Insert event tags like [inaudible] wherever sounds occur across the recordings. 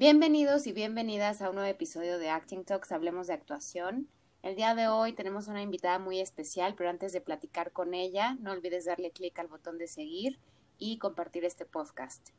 Bienvenidos y bienvenidas a un nuevo episodio de Acting Talks, hablemos de actuación. El día de hoy tenemos una invitada muy especial, pero antes de platicar con ella, no olvides darle clic al botón de seguir y compartir este podcast.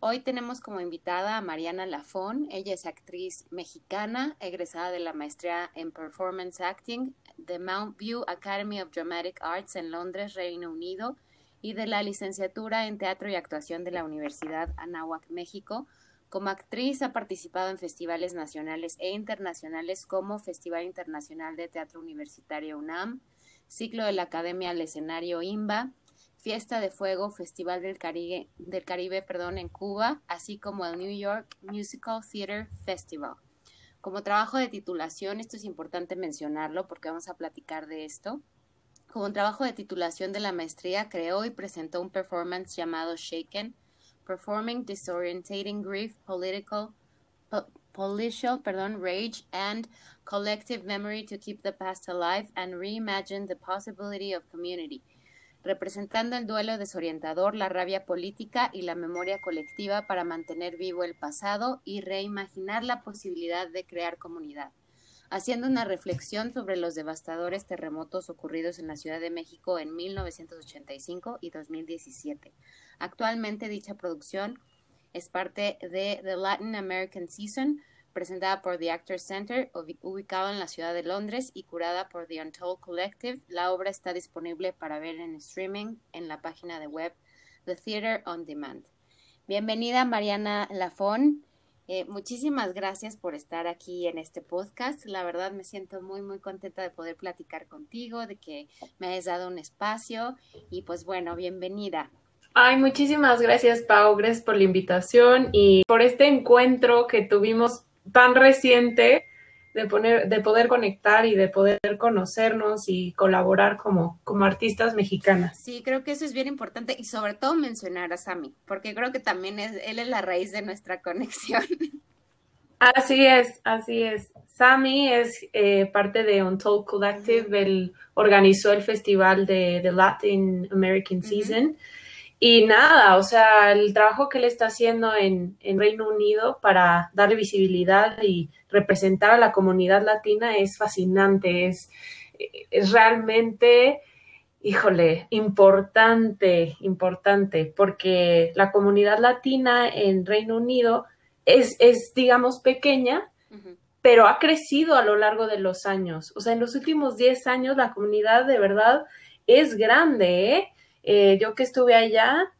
Hoy tenemos como invitada a Mariana Lafón. Ella es actriz mexicana, egresada de la maestría en Performance Acting de Mount View Academy of Dramatic Arts en Londres, Reino Unido, y de la licenciatura en Teatro y Actuación de la Universidad Anáhuac, México como actriz ha participado en festivales nacionales e internacionales como Festival Internacional de Teatro Universitario UNAM, Ciclo de la Academia al Escenario IMBA, Fiesta de Fuego, Festival del Caribe, del Caribe perdón, en Cuba, así como el New York Musical Theater Festival. Como trabajo de titulación, esto es importante mencionarlo porque vamos a platicar de esto. Como trabajo de titulación de la maestría, creó y presentó un performance llamado Shaken, performing disorientating grief, political, po policial, rage, and collective memory to keep the past alive and reimagine the possibility of community, representando el duelo desorientador, la rabia política y la memoria colectiva para mantener vivo el pasado y reimaginar la posibilidad de crear comunidad haciendo una reflexión sobre los devastadores terremotos ocurridos en la Ciudad de México en 1985 y 2017. Actualmente dicha producción es parte de The Latin American Season, presentada por The Actors Center, ubicado en la ciudad de Londres y curada por The Untold Collective. La obra está disponible para ver en streaming en la página de web The Theater on Demand. Bienvenida Mariana Lafón. Eh, muchísimas gracias por estar aquí en este podcast. La verdad me siento muy, muy contenta de poder platicar contigo, de que me hayas dado un espacio y pues bueno, bienvenida. Ay, muchísimas gracias, Pau. Gracias por la invitación y por este encuentro que tuvimos tan reciente de, poner, de poder conectar y de poder conocernos y colaborar como, como artistas mexicanas. Sí, creo que eso es bien importante y sobre todo mencionar a Sammy, porque creo que también es, él es la raíz de nuestra [laughs] conexión. Así es, así es. Sammy es eh, parte de Untold Collective, él organizó el festival de Latin American Season. Y nada, o sea, el trabajo que él está haciendo en, en, Reino Unido para darle visibilidad y representar a la comunidad latina es fascinante, es, es realmente, híjole, importante, importante, porque la comunidad latina en Reino Unido es, es digamos, pequeña, pero ha crecido a lo largo de los años. O sea, en los últimos 10 años la comunidad de verdad es grande, ¿eh? Eh, yo que estuve allá,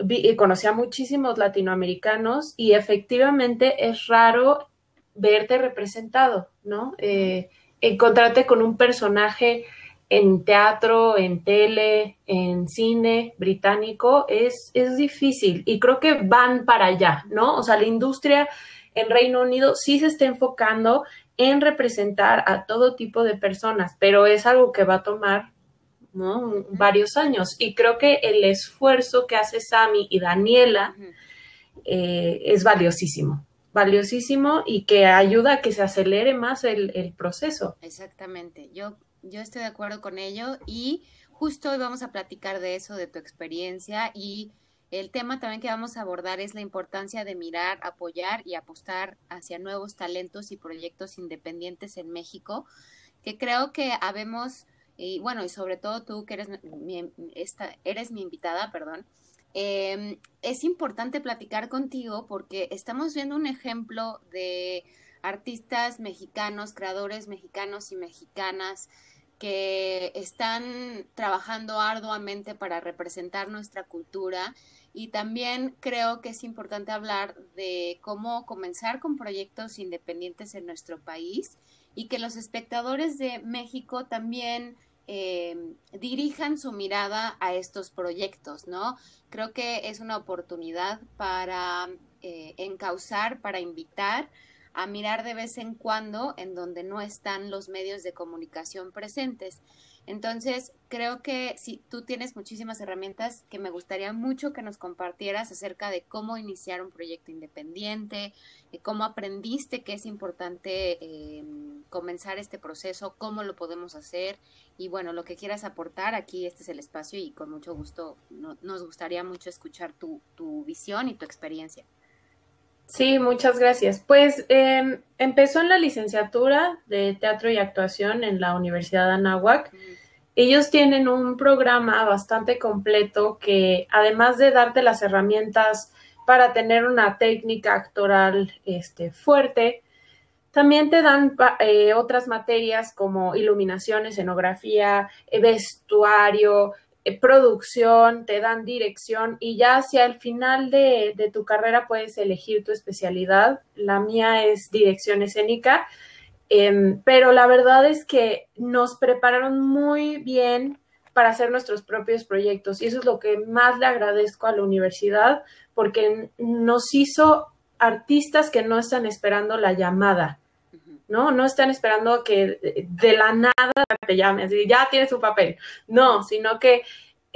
vi, conocí a muchísimos latinoamericanos y efectivamente es raro verte representado, ¿no? Eh, encontrarte con un personaje en teatro, en tele, en cine británico, es, es difícil y creo que van para allá, ¿no? O sea, la industria en Reino Unido sí se está enfocando en representar a todo tipo de personas, pero es algo que va a tomar ¿no? Varios años. Y creo que el esfuerzo que hace Sami y Daniela eh, es valiosísimo, valiosísimo y que ayuda a que se acelere más el, proceso. Exactamente, yo, yo estoy de acuerdo con ello y justo hoy vamos a platicar de eso, de tu experiencia y el tema también que vamos a abordar es la importancia de mirar, apoyar y apostar hacia nuevos talentos y proyectos independientes en México, que creo que habemos y bueno, y sobre todo tú que eres mi, esta, eres mi invitada, perdón, em, es importante platicar contigo porque estamos viendo un ejemplo de artistas mexicanos, creadores mexicanos y mexicanas que están trabajando arduamente para representar nuestra cultura y también creo que es importante hablar de cómo comenzar con proyectos independientes en nuestro país y que los espectadores de México también eh, dirijan su mirada a estos proyectos, ¿no? Creo que es una oportunidad para eh, encauzar, para invitar a mirar de vez en cuando en donde no están los medios de comunicación presentes. Entonces, creo que si tú tienes muchísimas herramientas que me gustaría mucho que nos compartieras acerca de cómo iniciar un proyecto independiente, de cómo aprendiste que es importante em, comenzar este proceso, cómo lo podemos hacer y bueno, lo que quieras aportar, aquí este es el espacio y con mucho gusto nos gustaría mucho escuchar tu, tu visión y tu experiencia. Sí, muchas gracias. Pues em, empezó en la licenciatura de teatro y actuación en la Universidad de Anáhuac. Ellos tienen un programa bastante completo que además de darte las herramientas para tener una técnica actoral este, fuerte, también te dan eh, otras materias como iluminación, escenografía, eh, vestuario, producción, te dan dirección y ya hacia el final de, de, tu carrera puedes elegir tu especialidad. La mía es dirección escénica, eh, pero la verdad es que nos prepararon muy bien para hacer nuestros propios proyectos y eso es lo que más le agradezco a la universidad porque nos hizo artistas que no están esperando la llamada. ¿No? No están esperando que de la nada te llames y ya tienes tu papel. No, sino que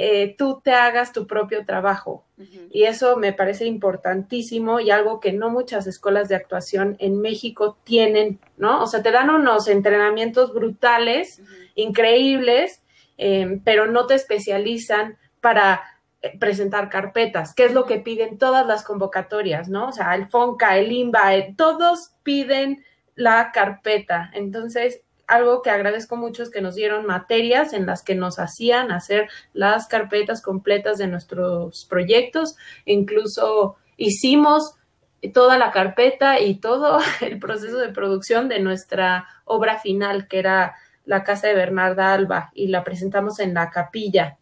eh, tú te hagas tu propio trabajo. Y eso me parece importantísimo y algo que no muchas escuelas de actuación en México tienen, ¿no? O sea, te dan unos entrenamientos brutales, increíbles, eh, pero no te especializan para eh, presentar carpetas, que es lo que piden todas las convocatorias, ¿no? O sea, el FONCA, el IMBA, todos piden la carpeta. Entonces, algo que agradezco mucho es que nos dieron materias en las que nos hacían hacer las carpetas completas de nuestros proyectos. Incluso hicimos toda la carpeta y todo [laughs] el proceso de producción de nuestra obra final, que era la casa de Bernarda Alba, y la presentamos en la capilla.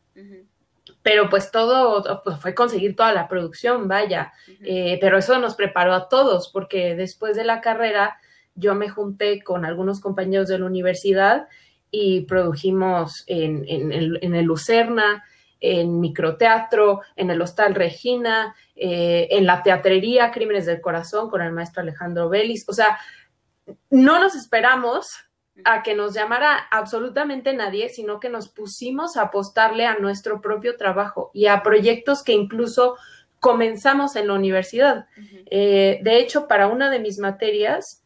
Pero pues todo pues, fue conseguir toda la producción, vaya. eh, pero eso nos preparó a todos, porque después de la carrera yo me junté con algunos compañeros de la universidad y produjimos en, en, en el Lucerna, en microteatro, en el Hostal Regina, eh, en la teatrería Crímenes del Corazón con el maestro Alejandro Vélez. O sea, no nos esperamos a que nos llamara absolutamente nadie, sino que nos pusimos a apostarle a nuestro propio trabajo y a proyectos que incluso comenzamos en la universidad. Uh -huh. eh, de hecho, para una de mis materias,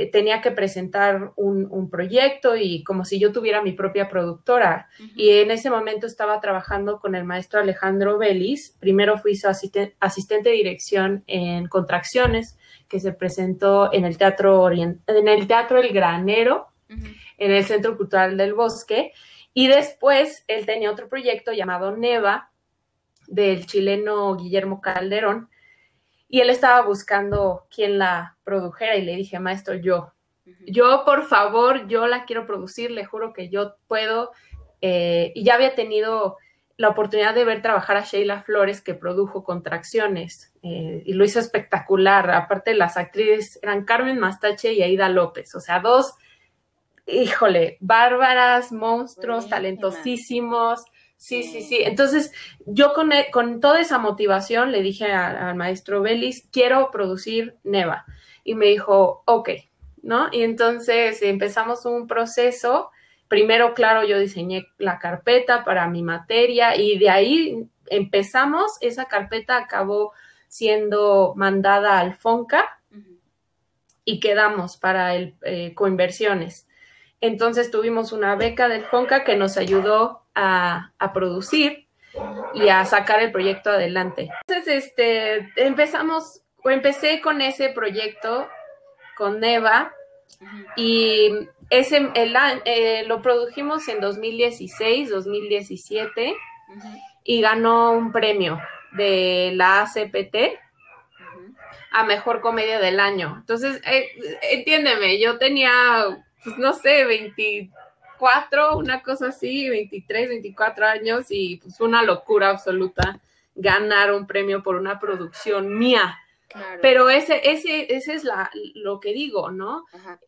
eh, tenía que presentar un, un, proyecto y como si yo tuviera mi propia productora. Uh -huh. Y en ese momento estaba trabajando con el maestro Alejandro Vélez. Primero fui su asistente, asistente de dirección en Contracciones, que se presentó en el Teatro, Orient en el, teatro el Granero, uh -huh. en el Centro Cultural del Bosque. Y después él tenía otro proyecto llamado Neva, del chileno Guillermo Calderón, y él estaba buscando quién la produjera y le dije, maestro, yo, uh -huh. yo por favor, yo la quiero producir, le juro que yo puedo. Eh, y ya había tenido la oportunidad de ver trabajar a Sheila Flores, que produjo Contracciones, eh, y lo hizo espectacular. Aparte, las actrices eran Carmen Mastache y Aida López, o sea, dos, híjole, bárbaras, monstruos, Buenísima. talentosísimos. Sí, sí, sí. Entonces, yo con, e, con toda esa motivación le dije al maestro Belis, quiero producir Neva. Y me dijo, ok, ¿no? Y entonces empezamos un proceso. Primero, claro, yo diseñé la carpeta para mi materia y de ahí empezamos. Esa carpeta acabó siendo mandada al FONCA uh -huh. y quedamos para el eh, coinversiones. Entonces tuvimos una beca del FONCA que nos ayudó a, producir y a sacar el proyecto adelante. Entonces, este, empezamos, o empecé con ese proyecto con Neva y ese, el, eh, lo produjimos en 2016, 2017 uh -huh. y ganó un premio de la ACPT a Mejor Comedia del Año. Entonces, eh, entiéndeme, yo tenía pues no sé, 24, una cosa así, 23, 24 años y pues una locura absoluta ganar un premio por una producción mía. Claro. Pero ese, ese, ese es la, lo que digo, ¿no? Ajá.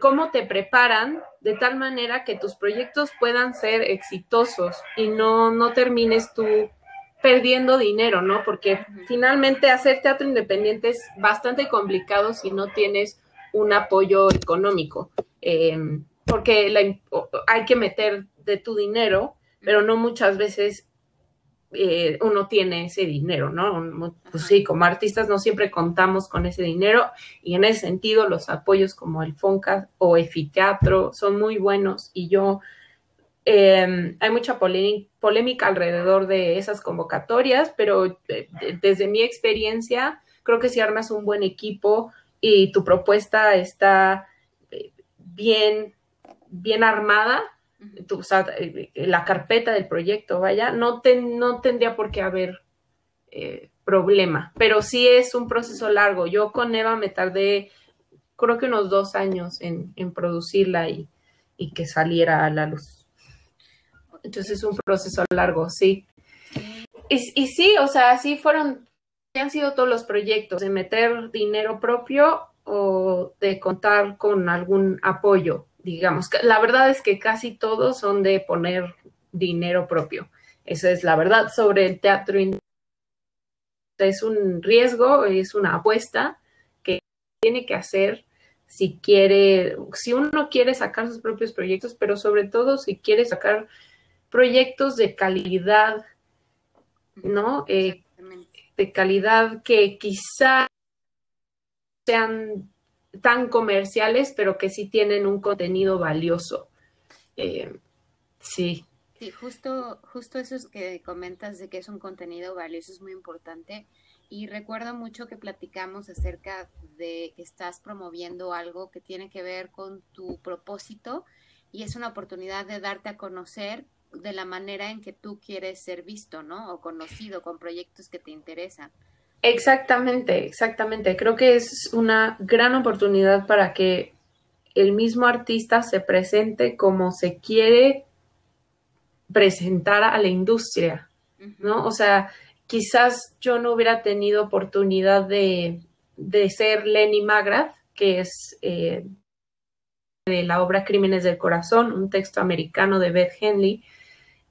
Cómo te preparan de tal manera que tus proyectos puedan ser exitosos y no, no termines tú perdiendo dinero, ¿no? Porque finalmente hacer teatro independiente es bastante complicado si no tienes un apoyo económico eh, porque la, hay que meter de tu dinero, pero no muchas veces eh, uno tiene ese dinero, ¿no? Pues sí, como artistas no siempre contamos con ese dinero y en ese sentido los apoyos como el FONCA o Efiteatro son muy buenos y yo, eh, hay mucha polémica alrededor de esas convocatorias, pero desde mi experiencia creo que si armas un buen equipo y tu propuesta está eh, bien, bien armada, o sea, eh, la carpeta del proyecto, vaya, no, no tendría por qué haber eh, problema, pero sí es un proceso largo. Yo con Eva me tardé, creo que unos dos años en, producirla y, que saliera a la luz. Entonces es un proceso largo, sí. Y, y sí, o sea, así fueron, han sido todos los proyectos, de meter dinero propio o de contar con algún apoyo, digamos. La verdad es que casi todos son de poner dinero propio. Esa es la verdad sobre el teatro es un riesgo, es una apuesta que tiene que hacer si quiere, si uno quiere sacar sus propios proyectos, pero sobre todo si quiere sacar proyectos de calidad, ¿no? Eh, de calidad que quizá sean tan comerciales, pero que sí tienen un contenido valioso. Eh, sí. Sí, justo, justo eso es que comentas de que es un contenido valioso es muy importante. Y recuerdo mucho que platicamos acerca de que estás promoviendo algo que tiene que ver con tu propósito y es una oportunidad de darte a conocer de la manera en que tú quieres ser visto, ¿no? O conocido con proyectos que te interesan. Exactamente, exactamente. Creo que es una gran oportunidad para que el mismo artista se presente como se quiere presentar a la industria, ¿no? O sea, quizás yo no hubiera tenido oportunidad de, ser Lenny Magrath, que es eh, de la obra Crímenes del Corazón, un texto americano de Beth Henley.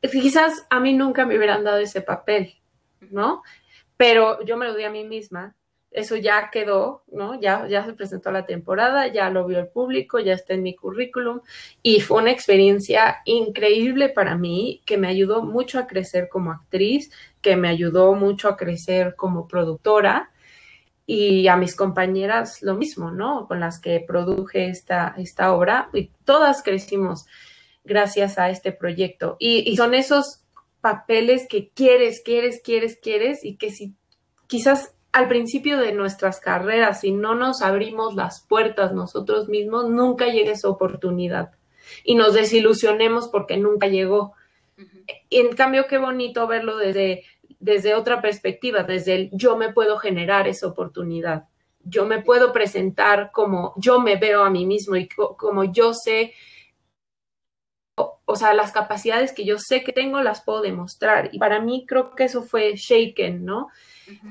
Quizás a mí nunca me hubieran dado ese papel, ¿no? Pero yo me lo di a mí misma eso ya quedó, ¿no? Ya, ya se presentó la temporada, ya lo vio el público, ya está en mi currículum y fue una experiencia increíble para mí que me ayudó mucho a crecer como actriz, que me ayudó mucho a crecer como productora y a mis compañeras lo mismo, ¿no? Con las que produje esta, esta obra y todas crecimos gracias a este proyecto y, y son esos papeles que quieres, quieres, quieres, quieres y que si quizás al principio de nuestras carreras, si no nos abrimos las puertas nosotros mismos, nunca llega esa oportunidad y nos desilusionemos porque nunca llegó. En cambio, qué bonito verlo desde, desde otra perspectiva, desde el yo me puedo generar esa oportunidad, yo me puedo presentar como yo me veo a mí mismo y como yo sé, o, sea, las capacidades que yo sé que tengo las puedo demostrar. Y para mí creo que eso fue Shaken, ¿no?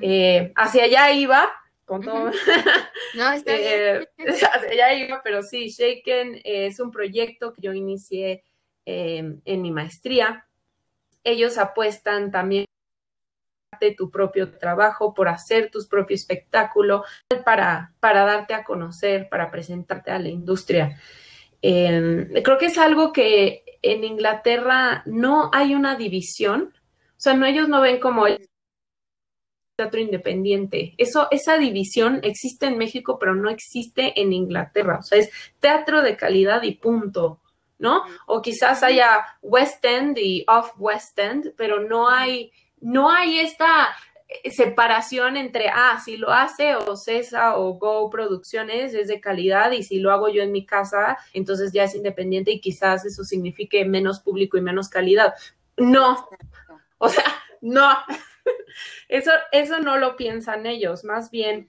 Eh, hacia allá iba, con todo. [laughs] No, está [laughs] eh, hacia allá iba, pero sí, Shaken es un proyecto que yo inicié em, en mi maestría. Ellos apuestan también de tu propio trabajo, por hacer tu propio espectáculo, para, para darte a conocer, para presentarte a la industria. Em, creo que es algo que en Inglaterra no hay una división, o sea, no, ellos no ven como teatro independiente. Eso, esa división existe en México, pero no existe en Inglaterra. O sea, es teatro de calidad y punto, ¿no? O quizás haya West End y Off West End, pero no hay, no hay esta separación entre, ah, si lo hace o Cesa o Go Producciones es de calidad y si lo hago yo en mi casa, entonces ya es independiente y quizás eso signifique menos público y menos calidad. No, o sea, no, [laughs] eso, eso no lo piensan ellos, más bien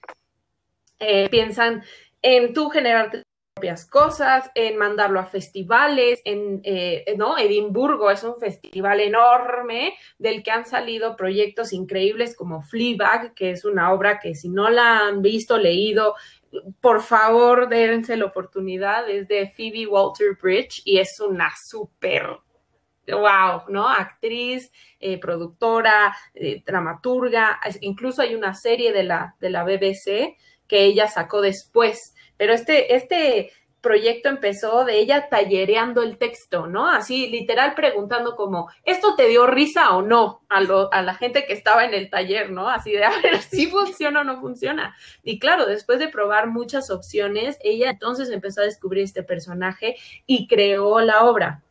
eh, piensan en tú generarte propias cosas, en mandarlo a festivales, en, eh, ¿no? Edimburgo es un festival enorme del que han salido proyectos increíbles como Fleabag, que es una obra que si no la han visto, leído, por favor, dérense la oportunidad, es de Phoebe Walter Bridge y es una súper wow, ¿no? Actriz, eh, productora, eh, dramaturga, incluso hay una serie de la, de la BBC que ella sacó después, pero este, este proyecto empezó de ella tallereando el texto, ¿no? Así literal preguntando como, ¿esto te dio risa o no? A, lo, a la gente que estaba en el taller, ¿no? Así de, [laughs] a ver, si funciona o no funciona. Y claro, después de probar muchas opciones, ella entonces empezó a descubrir este personaje y creó la obra.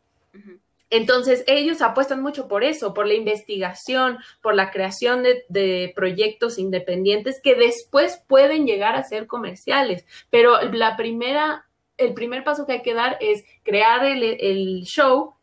Entonces, ellos apuestan mucho por eso, por la investigación, por la creación de, proyectos independientes que después pueden llegar a ser comerciales. Pero la primera, el primer paso que hay que dar es crear el, show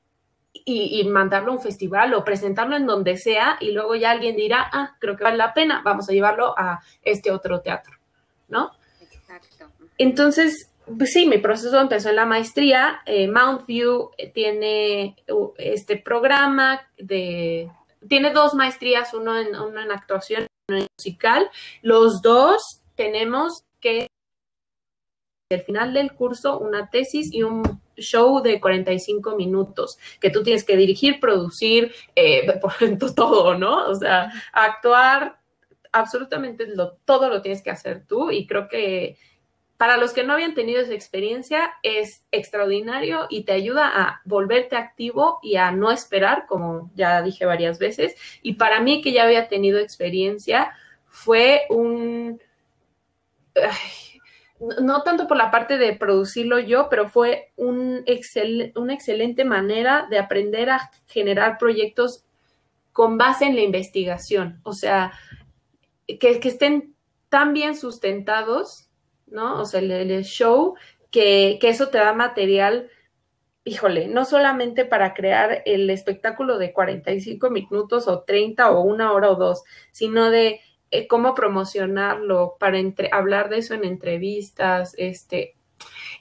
y, mandarlo a un festival o presentarlo en donde sea y luego ya alguien dirá, ah, creo que vale la pena, vamos a llevarlo a este otro teatro, ¿no? Exacto. Entonces, pues sí, mi proceso empezó en la maestría. Eh, Mount View eh, tiene este programa de, tiene dos maestrías, uno en, uno en actuación, uno en musical. Los dos tenemos que al final del curso una tesis y un show de 45 minutos que tú tienes que dirigir, producir, eh, [laughs] por todo, ¿no? O sea, actuar, absolutamente todo lo tienes que hacer tú y creo que para los que no habían tenido esa experiencia, es extraordinario y te ayuda a volverte activo y a no esperar, como ya dije varias veces. Y para mí, que ya había tenido experiencia, fue un... no tanto por la parte de producirlo yo, pero fue un una excelente manera de aprender a generar proyectos con base en la investigación. O sea, que estén tan bien sustentados ¿no? O sea, el, show, que, eso te da material, híjole, no solamente para crear el espectáculo de 45 minutos o 30 o una hora o dos, sino de eh, cómo promocionarlo, para hablar de eso en entrevistas, este,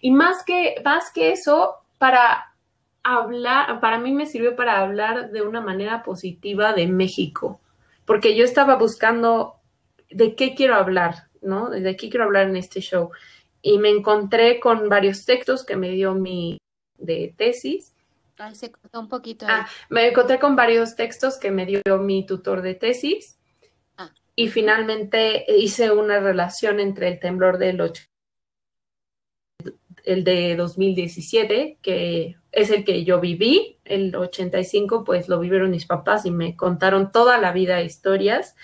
y más que, más que eso, para hablar, para mí me sirvió para hablar de una manera positiva de México, porque yo estaba buscando de qué quiero hablar, ¿no? De aquí quiero hablar en este show. Y me encontré con varios textos que me dio mi de tesis. Ay, se cortó un poquito. Ah, me encontré con varios textos que me dio mi tutor de tesis. Ah. Y finalmente hice una relación entre el temblor del 8 el de 2017, que es el que yo viví, el 85, pues lo vivieron mis papás y me contaron toda la vida historias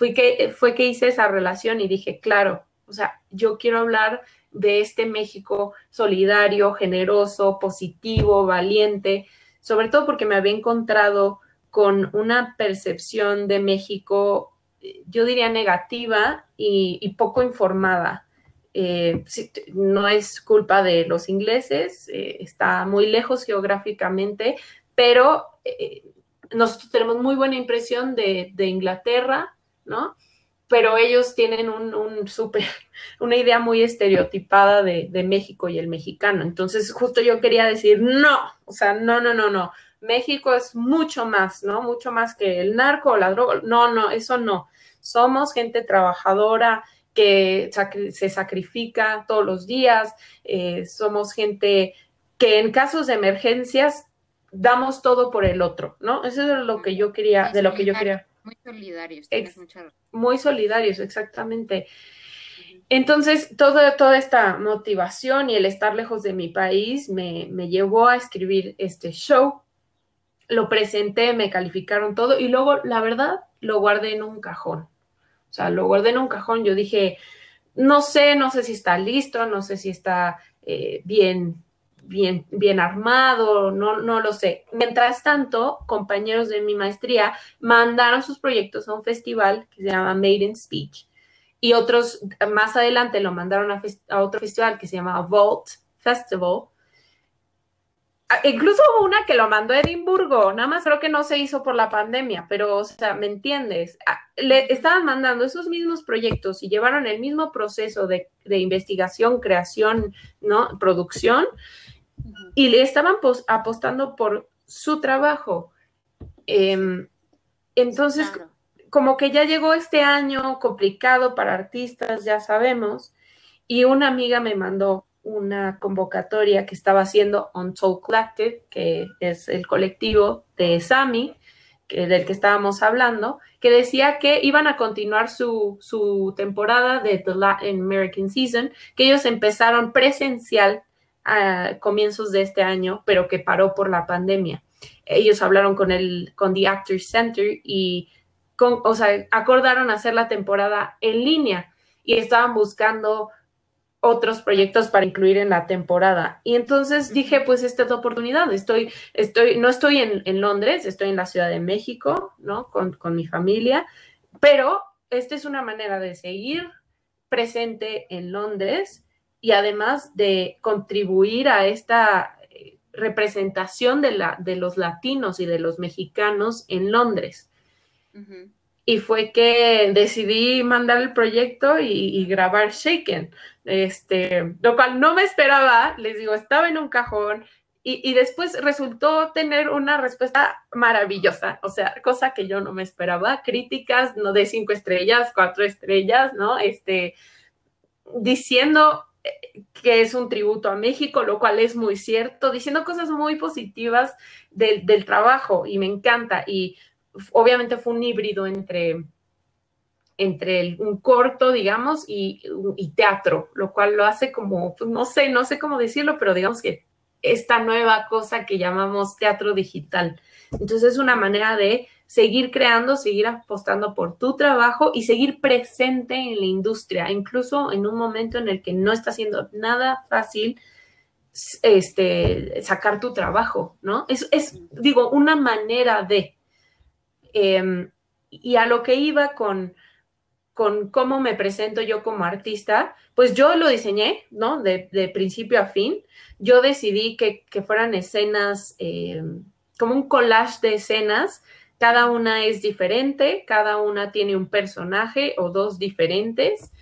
fue que, fue que hice esa relación y dije, claro, o sea, yo quiero hablar de este México solidario, generoso, positivo, valiente, sobre todo porque me había encontrado con una percepción de México, yo diría negativa y, poco informada. Eh, no es culpa de los ingleses, eh, está muy lejos geográficamente, pero eh, nosotros tenemos muy buena impresión de, de Inglaterra, ¿no? Pero ellos tienen un, super, [laughs] una idea muy estereotipada de, de, México y el mexicano. Entonces, justo yo quería decir, no, o sea, no, no, no, no. México es mucho más, ¿no? Mucho más que el narco o la droga. No, no, eso no. Somos gente trabajadora que se sacrifica todos los días. Eh, somos gente que en casos de emergencias damos todo por el otro, ¿no? Eso es lo que yo quería, de lo que yo quería. Muy solidarios, Muy solidarios, exactamente. Entonces, todo, toda esta motivación y el estar lejos de mi país me, me llevó a escribir este show. Lo presenté, me calificaron todo y luego, la verdad, lo guardé en un cajón. O sea, lo guardé en un cajón. Yo dije, no sé, no sé si está listo, no sé si está eh, bien bien, bien armado, no, no lo sé. Mientras tanto, compañeros de mi maestría mandaron sus proyectos a un festival que se llama Made in Speech y otros más adelante lo mandaron a, otro festival que se llama Vault Festival. Incluso hubo una que lo mandó a Edimburgo, nada más creo que no se hizo por la pandemia, pero, o sea, ¿me entiendes? Le estaban mandando esos mismos proyectos y llevaron el mismo proceso de, de investigación, creación, ¿no? Producción, y le estaban apostando por su trabajo. Em, entonces, como que ya llegó este año complicado para artistas, ya sabemos, y una amiga me mandó una convocatoria que estaba haciendo On Soul Collective, que es el colectivo de Sami, que, del que estábamos hablando, que decía que iban a continuar su, su temporada de The Latin American Season, que ellos empezaron presencial a comienzos de este año, pero que paró por la pandemia. Ellos hablaron con el con The Actors Center y o sea, acordaron hacer la temporada en línea y estaban buscando otros proyectos para incluir en la temporada. Y entonces dije, pues esta es la oportunidad. Estoy, estoy, no estoy en, Londres, estoy en la Ciudad de México, ¿no? Con, con mi familia, pero esta es una manera de seguir presente en Londres y además de contribuir a esta eh, representación de, la, de los latinos y de los mexicanos en Londres. Y fue que decidí mandar el proyecto y, grabar Shaken, este, lo cual no me esperaba, les digo, estaba en un cajón, y, después resultó tener una respuesta maravillosa, o sea, cosa que yo no me esperaba, críticas no de cinco estrellas, cuatro estrellas, ¿no? Este, diciendo que es un tributo a México, lo cual es muy cierto, diciendo cosas muy positivas del, trabajo y me encanta. Y obviamente fue un híbrido entre, entre un corto, digamos, y, y, teatro, lo cual lo hace como, pues, no sé, no sé cómo decirlo, pero digamos que esta nueva cosa que llamamos teatro digital. Entonces es una manera de seguir creando, seguir apostando por tu trabajo y seguir presente en la industria, incluso en un momento en el que no está siendo nada fácil este, sacar tu trabajo, ¿no? Es, es digo, una manera de... Em, y a lo que iba con, con cómo me presento yo como artista, pues yo lo diseñé, ¿no? De, principio a fin yo decidí que, fueran escenas, eh, como un collage de escenas. Cada una es diferente, cada una tiene un personaje o dos diferentes.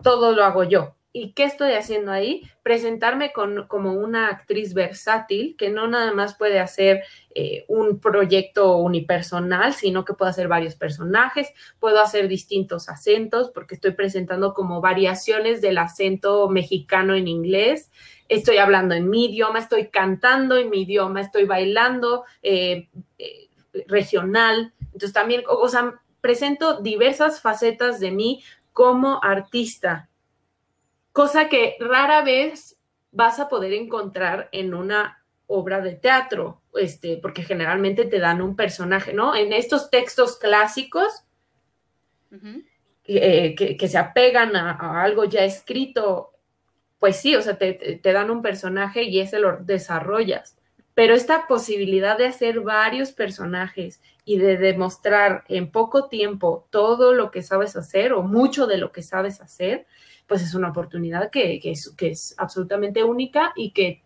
Todo lo hago yo. ¿Y qué estoy haciendo ahí? Presentarme como una actriz versátil que no nada más puede hacer eh, un proyecto unipersonal, sino que puede hacer varios personajes, puedo hacer distintos acentos porque estoy presentando como variaciones del acento mexicano en inglés estoy hablando en mi idioma, estoy cantando en mi idioma, estoy bailando eh, eh, regional. Entonces también, o sea, presento diversas facetas de mí como artista, cosa que rara vez vas a poder encontrar en una obra de teatro, este, porque generalmente te dan un personaje, ¿no? En estos textos clásicos eh, que, se apegan a, algo ya escrito, pues sí, o sea, te, dan un personaje y ese lo desarrollas. Pero esta posibilidad de hacer varios personajes y de demostrar en poco tiempo todo lo que sabes hacer o mucho de lo que sabes hacer, pues es una oportunidad que, es, que es absolutamente única y que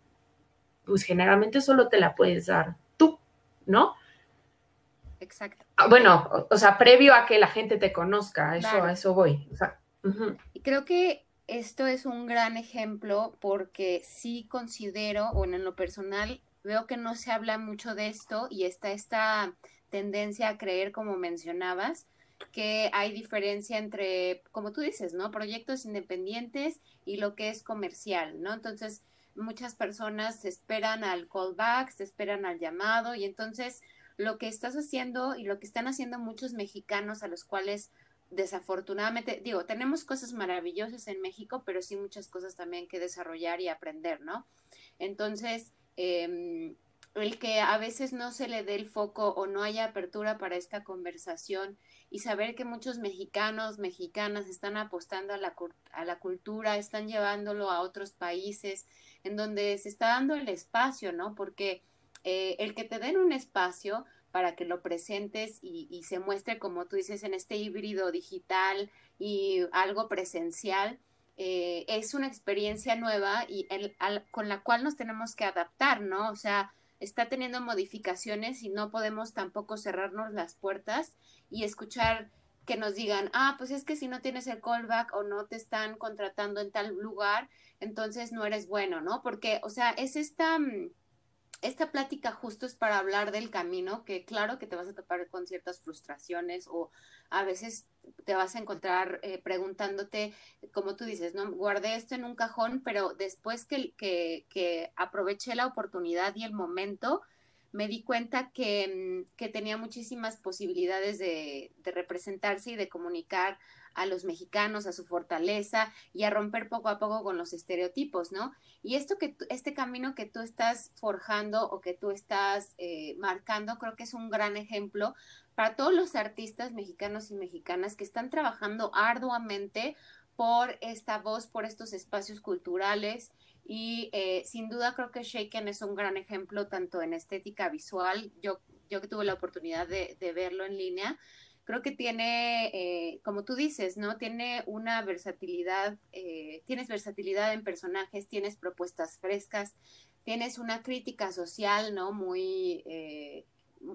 pues generalmente solo te la puedes dar tú, ¿no? Exacto. Ah, bueno, o, sea, previo a que la gente te conozca, eso, a eso voy. Y creo que esto es un gran ejemplo porque sí considero, o en lo personal, veo que no se habla mucho de esto y está esta tendencia a creer, como mencionabas, que hay diferencia entre, como tú dices, ¿no? Proyectos independientes y lo que es comercial, ¿no? Entonces, muchas personas se esperan al callback, se esperan al llamado y entonces lo que estás haciendo y lo que están haciendo muchos mexicanos a los cuales desafortunadamente, digo, tenemos cosas maravillosas en México, pero sí muchas cosas también que desarrollar y aprender, ¿no? Entonces, em, el que a veces no se le dé el foco o no haya apertura para esta conversación y saber que muchos mexicanos, mexicanas están apostando a la, a la cultura, están llevándolo a otros países en donde se está dando el espacio, ¿no? Porque eh, el que te den un espacio para que lo presentes y, se muestre, como tú dices, en este híbrido digital y algo presencial. Eh, es una experiencia nueva y con la cual nos tenemos que adaptar, ¿no? O sea, está teniendo modificaciones y no podemos tampoco cerrarnos las puertas y escuchar que nos digan, ah, pues es que si no tienes el callback o no te están contratando en tal lugar, entonces no eres bueno, ¿no? Porque, o sea, es esta mm, esta plática justo es para hablar del camino, que claro que te vas a topar con ciertas frustraciones o a veces te vas a encontrar eh, preguntándote, como tú dices, ¿no? Guardé esto en un cajón, pero después que, que, que aproveché la oportunidad y el momento, me di cuenta que, mm, que tenía muchísimas posibilidades de, de representarse y de comunicar a los mexicanos, a su fortaleza y a romper poco a poco con los estereotipos, ¿no? Y esto que este camino que tú estás forjando o que tú estás eh, marcando, creo que es un gran ejemplo para todos los artistas mexicanos y mexicanas que están trabajando arduamente por esta voz, por estos espacios culturales. Y eh, sin duda creo que Shaken es un gran ejemplo tanto en estética visual, yo, yo que tuve la oportunidad de, verlo en línea, creo que tiene, eh, como tú dices, ¿no? Tiene una versatilidad, eh, tienes versatilidad en personajes, tienes propuestas frescas, tienes una crítica social, ¿no? Muy,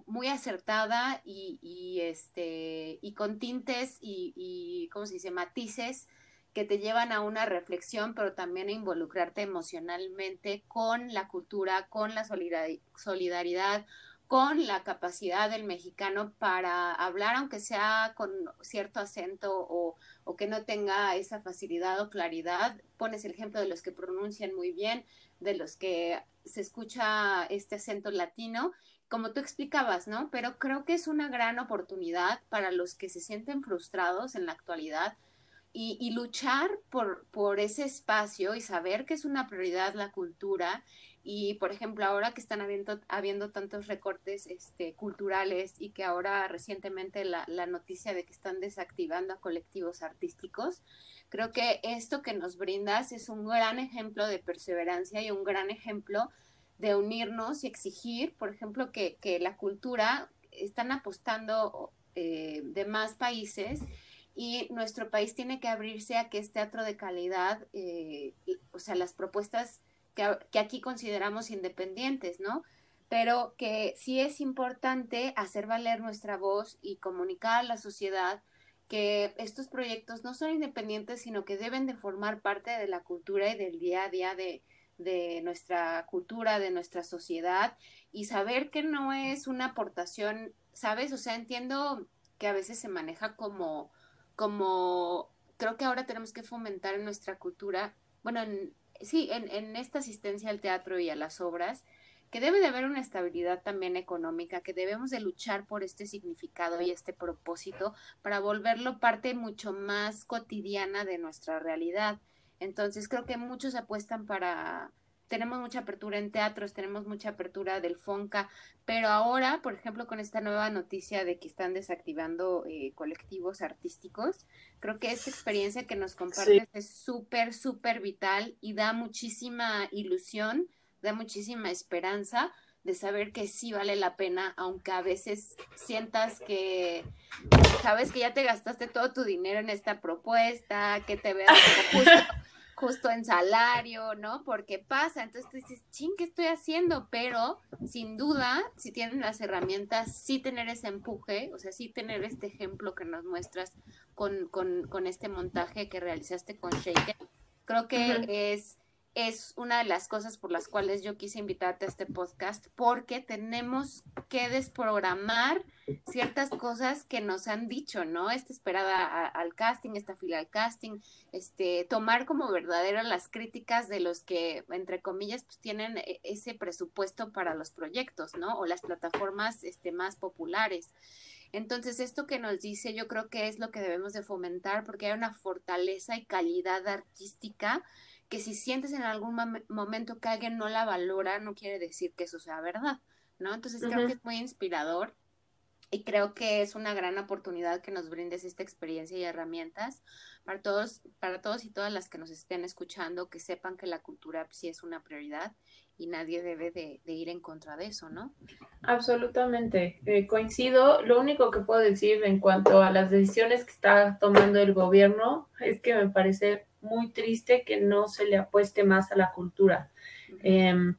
muy acertada y, este, y con tintes y, y, ¿cómo se dice?, matices que te llevan a una reflexión, pero también a involucrarte emocionalmente con la cultura, con la solidaridad, con la capacidad del mexicano para hablar, aunque sea con cierto acento o, o, que no tenga esa facilidad o claridad. Pones el ejemplo de los que pronuncian muy bien, de los que se escucha este acento latino, como tú explicabas, ¿no? Pero creo que es una gran oportunidad para los que se sienten frustrados en la actualidad y, luchar por, por ese espacio y saber que es una prioridad la cultura. Y, por ejemplo, ahora que están habiendo, habiendo tantos recortes este, culturales y que ahora recientemente la, la noticia de que están desactivando a colectivos artísticos, creo que esto que nos brindas es un gran ejemplo de perseverancia y un gran ejemplo de unirnos y exigir, por ejemplo, que, que la cultura están apostando eh, de más países y nuestro país tiene que abrirse a que es teatro de calidad, eh, o sea, las propuestas que, aquí consideramos independientes, ¿no? Pero que sí es importante hacer valer nuestra voz y comunicar a la sociedad que estos proyectos no son independientes, sino que deben de formar parte de la cultura y del día a día de, de nuestra cultura, de nuestra sociedad y saber que no es una aportación, ¿sabes? O sea, entiendo que a veces se maneja como como creo que ahora tenemos que fomentar en nuestra cultura, bueno, sí, en, en esta asistencia al teatro y a las obras, que debe de haber una estabilidad también económica, que debemos de luchar por este significado y este propósito para volverlo parte mucho más cotidiana de nuestra realidad. Entonces creo que muchos apuestan para, tenemos mucha apertura en teatros, tenemos mucha apertura del FONCA, pero ahora, por ejemplo, con esta nueva noticia de que están desactivando eh, colectivos artísticos, creo que esta experiencia que nos compartes es súper, súper vital y da muchísima ilusión, da muchísima esperanza de saber que sí vale la pena, aunque a veces sientas que sabes que ya te gastaste todo tu dinero en esta propuesta, que te veas como justo justo en salario, ¿no? Porque pasa, entonces tú dices, ching, ¿qué estoy haciendo? Pero sin duda, si tienen las herramientas, sí tener ese empuje, o sea, sí tener este ejemplo que nos muestras con, con, con este montaje que realizaste con Shaker, creo que es es una de las cosas por las cuales yo quise invitarte a este podcast, porque tenemos que desprogramar ciertas cosas que nos han dicho, ¿no? Esta esperada al casting, esta fila al casting, este, tomar como verdaderas las críticas de los que, entre comillas, pues tienen e, ese presupuesto para los proyectos, ¿no? O las plataformas este, más populares. Entonces, esto que nos dice, yo creo que es lo que debemos de fomentar, porque hay una fortaleza y calidad artística que si sientes en algún momento que alguien no la valora, no quiere decir que eso sea verdad, ¿no? Entonces creo que es muy inspirador y creo que es una gran oportunidad que nos brindes esta experiencia y herramientas para todos, para todos y todas las que nos estén escuchando, que sepan que la cultura sí es una prioridad y nadie debe de, ir en contra de eso, ¿no? Absolutamente, eh, coincido. Lo único que puedo decir en cuanto a las decisiones que está tomando el gobierno es que me parece muy triste que no se le apueste más a la cultura. Em,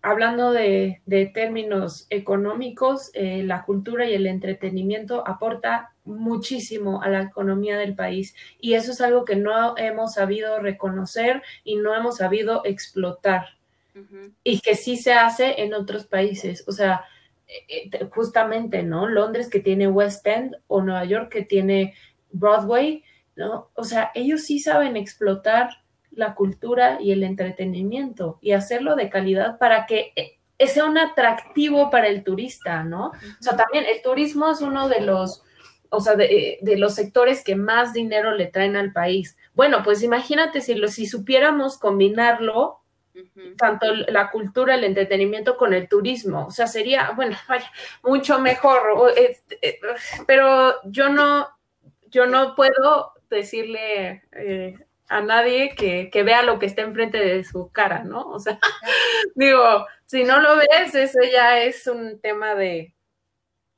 hablando de, términos económicos, eh, la cultura y el entretenimiento aporta muchísimo a la economía del país y eso es algo que no hemos sabido reconocer y no hemos sabido explotar y que sí se hace en otros países. O sea, eh, eh, justamente, ¿no? Londres que tiene West End o Nueva York que tiene Broadway, ¿no? O sea, ellos sí saben explotar la cultura y el entretenimiento y hacerlo de calidad para que eh, sea un atractivo para el turista, ¿no? O sea, también el turismo es uno de los, o sea, de, los sectores que más dinero le traen al país. Bueno, pues imagínate si, lo, si supiéramos combinarlo, tanto la cultura, el entretenimiento con el turismo, o sea, sería, bueno, [laughs] vaya, mucho mejor, este, eh, pero yo no, yo no puedo decirle eh, a nadie que, vea lo que está enfrente de su cara, ¿no? O sea, [laughs] digo, si no lo ves, eso ya es un tema de,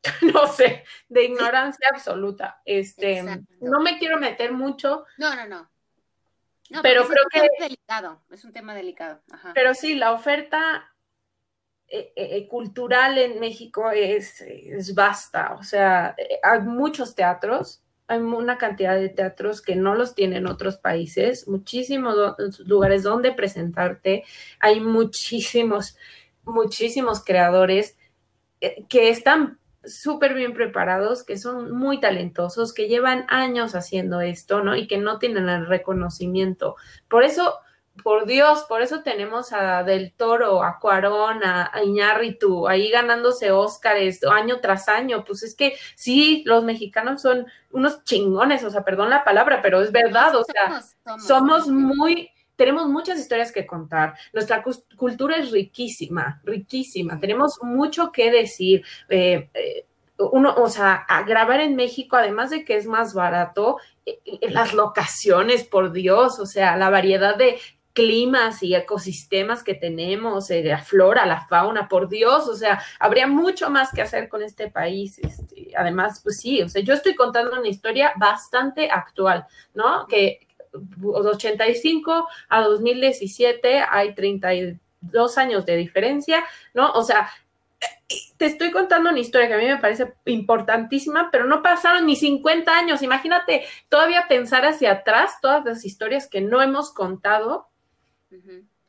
[laughs] no sé, de ignorancia absoluta. Este, no me quiero meter mucho. No, no, no. pero creo que es delicado, es un tema delicado. Pero sí, la oferta eh, eh, cultural en México es, es vasta. O sea, hay muchos teatros, hay una cantidad de teatros que no los tienen otros países, muchísimos lugares donde presentarte, hay muchísimos, muchísimos creadores eh, que están súper bien preparados, que son muy talentosos, que llevan años haciendo esto, ¿no? Y que no tienen el reconocimiento. Por eso por Dios, por eso tenemos a Del Toro, a Cuarón, a, Iñárritu, ahí ganándose Óscares año tras año. Pues es que sí, los mexicanos son unos chingones, o sea, perdón la palabra, pero es verdad, o sea, somos, muy, tenemos muchas historias que contar. Nuestra cultura es riquísima, riquísima. Tenemos mucho que decir. Eh, eh, uno, o sea, grabar en México, además de que es más barato, eh, las locaciones, por Dios, o sea, la variedad de climas y ecosistemas que tenemos, eh, la flora, la fauna, por Dios, o sea, habría mucho más que hacer con este país. Este, además, pues sí, o sea, yo estoy contando una historia bastante actual, ¿no? Que 85 a 2017 hay 32 años de diferencia, ¿no? O sea, te estoy contando una historia que a mí me parece importantísima, pero no pasaron ni 50 años. Imagínate todavía pensar hacia atrás todas las historias que no hemos contado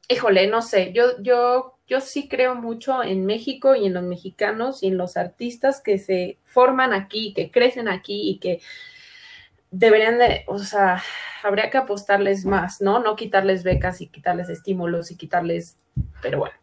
Híjole, no sé, yo, yo, yo sí creo mucho en México y en los mexicanos y en los artistas que se forman aquí, que crecen aquí y que deberían de, o sea, habría que apostarles más, ¿no? No quitarles becas y quitarles estímulos y quitarles, pero bueno.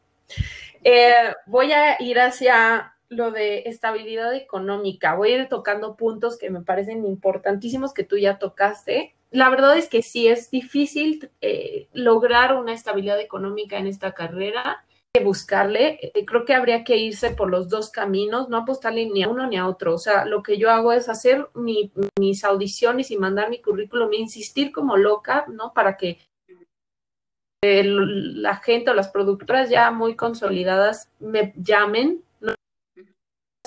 Eh, voy a ir hacia lo de estabilidad económica. Voy a ir tocando puntos que me parecen importantísimos que tú ya tocaste la verdad es que sí es difícil eh, lograr una estabilidad económica en esta carrera, buscarle, eh, creo que habría que irse por los dos caminos, no apostarle ni a uno ni a otro. O sea, lo que yo hago es hacer mis audiciones y mandar mi currículum e insistir como loca, ¿no? Para que la gente o las productoras ya muy consolidadas me llamen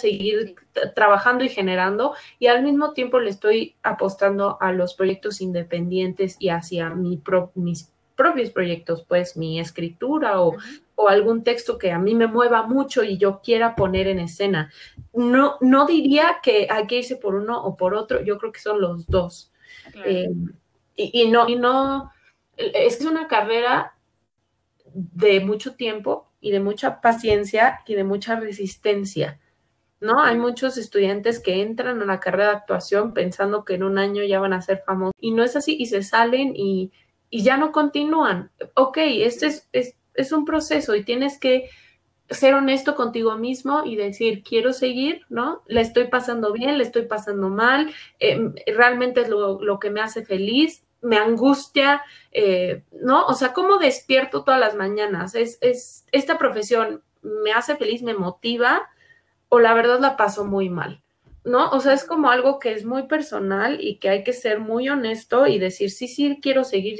seguir trabajando y generando y al mismo tiempo le estoy apostando a los proyectos independientes y hacia mi mis propios proyectos, pues mi escritura o, o, algún texto que a mí me mueva mucho y yo quiera poner en escena. No, no diría que hay que irse por uno o por otro, yo creo que son los dos. Eh, y, y, no, y no, es que es una carrera de mucho tiempo y de mucha paciencia y de mucha resistencia. ¿No? Hay muchos estudiantes que entran a la carrera de actuación pensando que en un año ya van a ser famosos y no es así y se salen y, ya no continúan. Ok, este es, es, un proceso y tienes que ser honesto contigo mismo y decir, quiero seguir, ¿no? Le estoy pasando bien, le estoy pasando mal, em, realmente es lo, que me hace feliz, me angustia, eh, ¿no? O sea, ¿cómo despierto todas las mañanas? Es, es, esta profesión me hace feliz, me motiva, o la verdad la paso muy mal, ¿no? O sea, es como algo que es muy personal y que hay que ser muy honesto y decir, sí, sí, quiero seguir.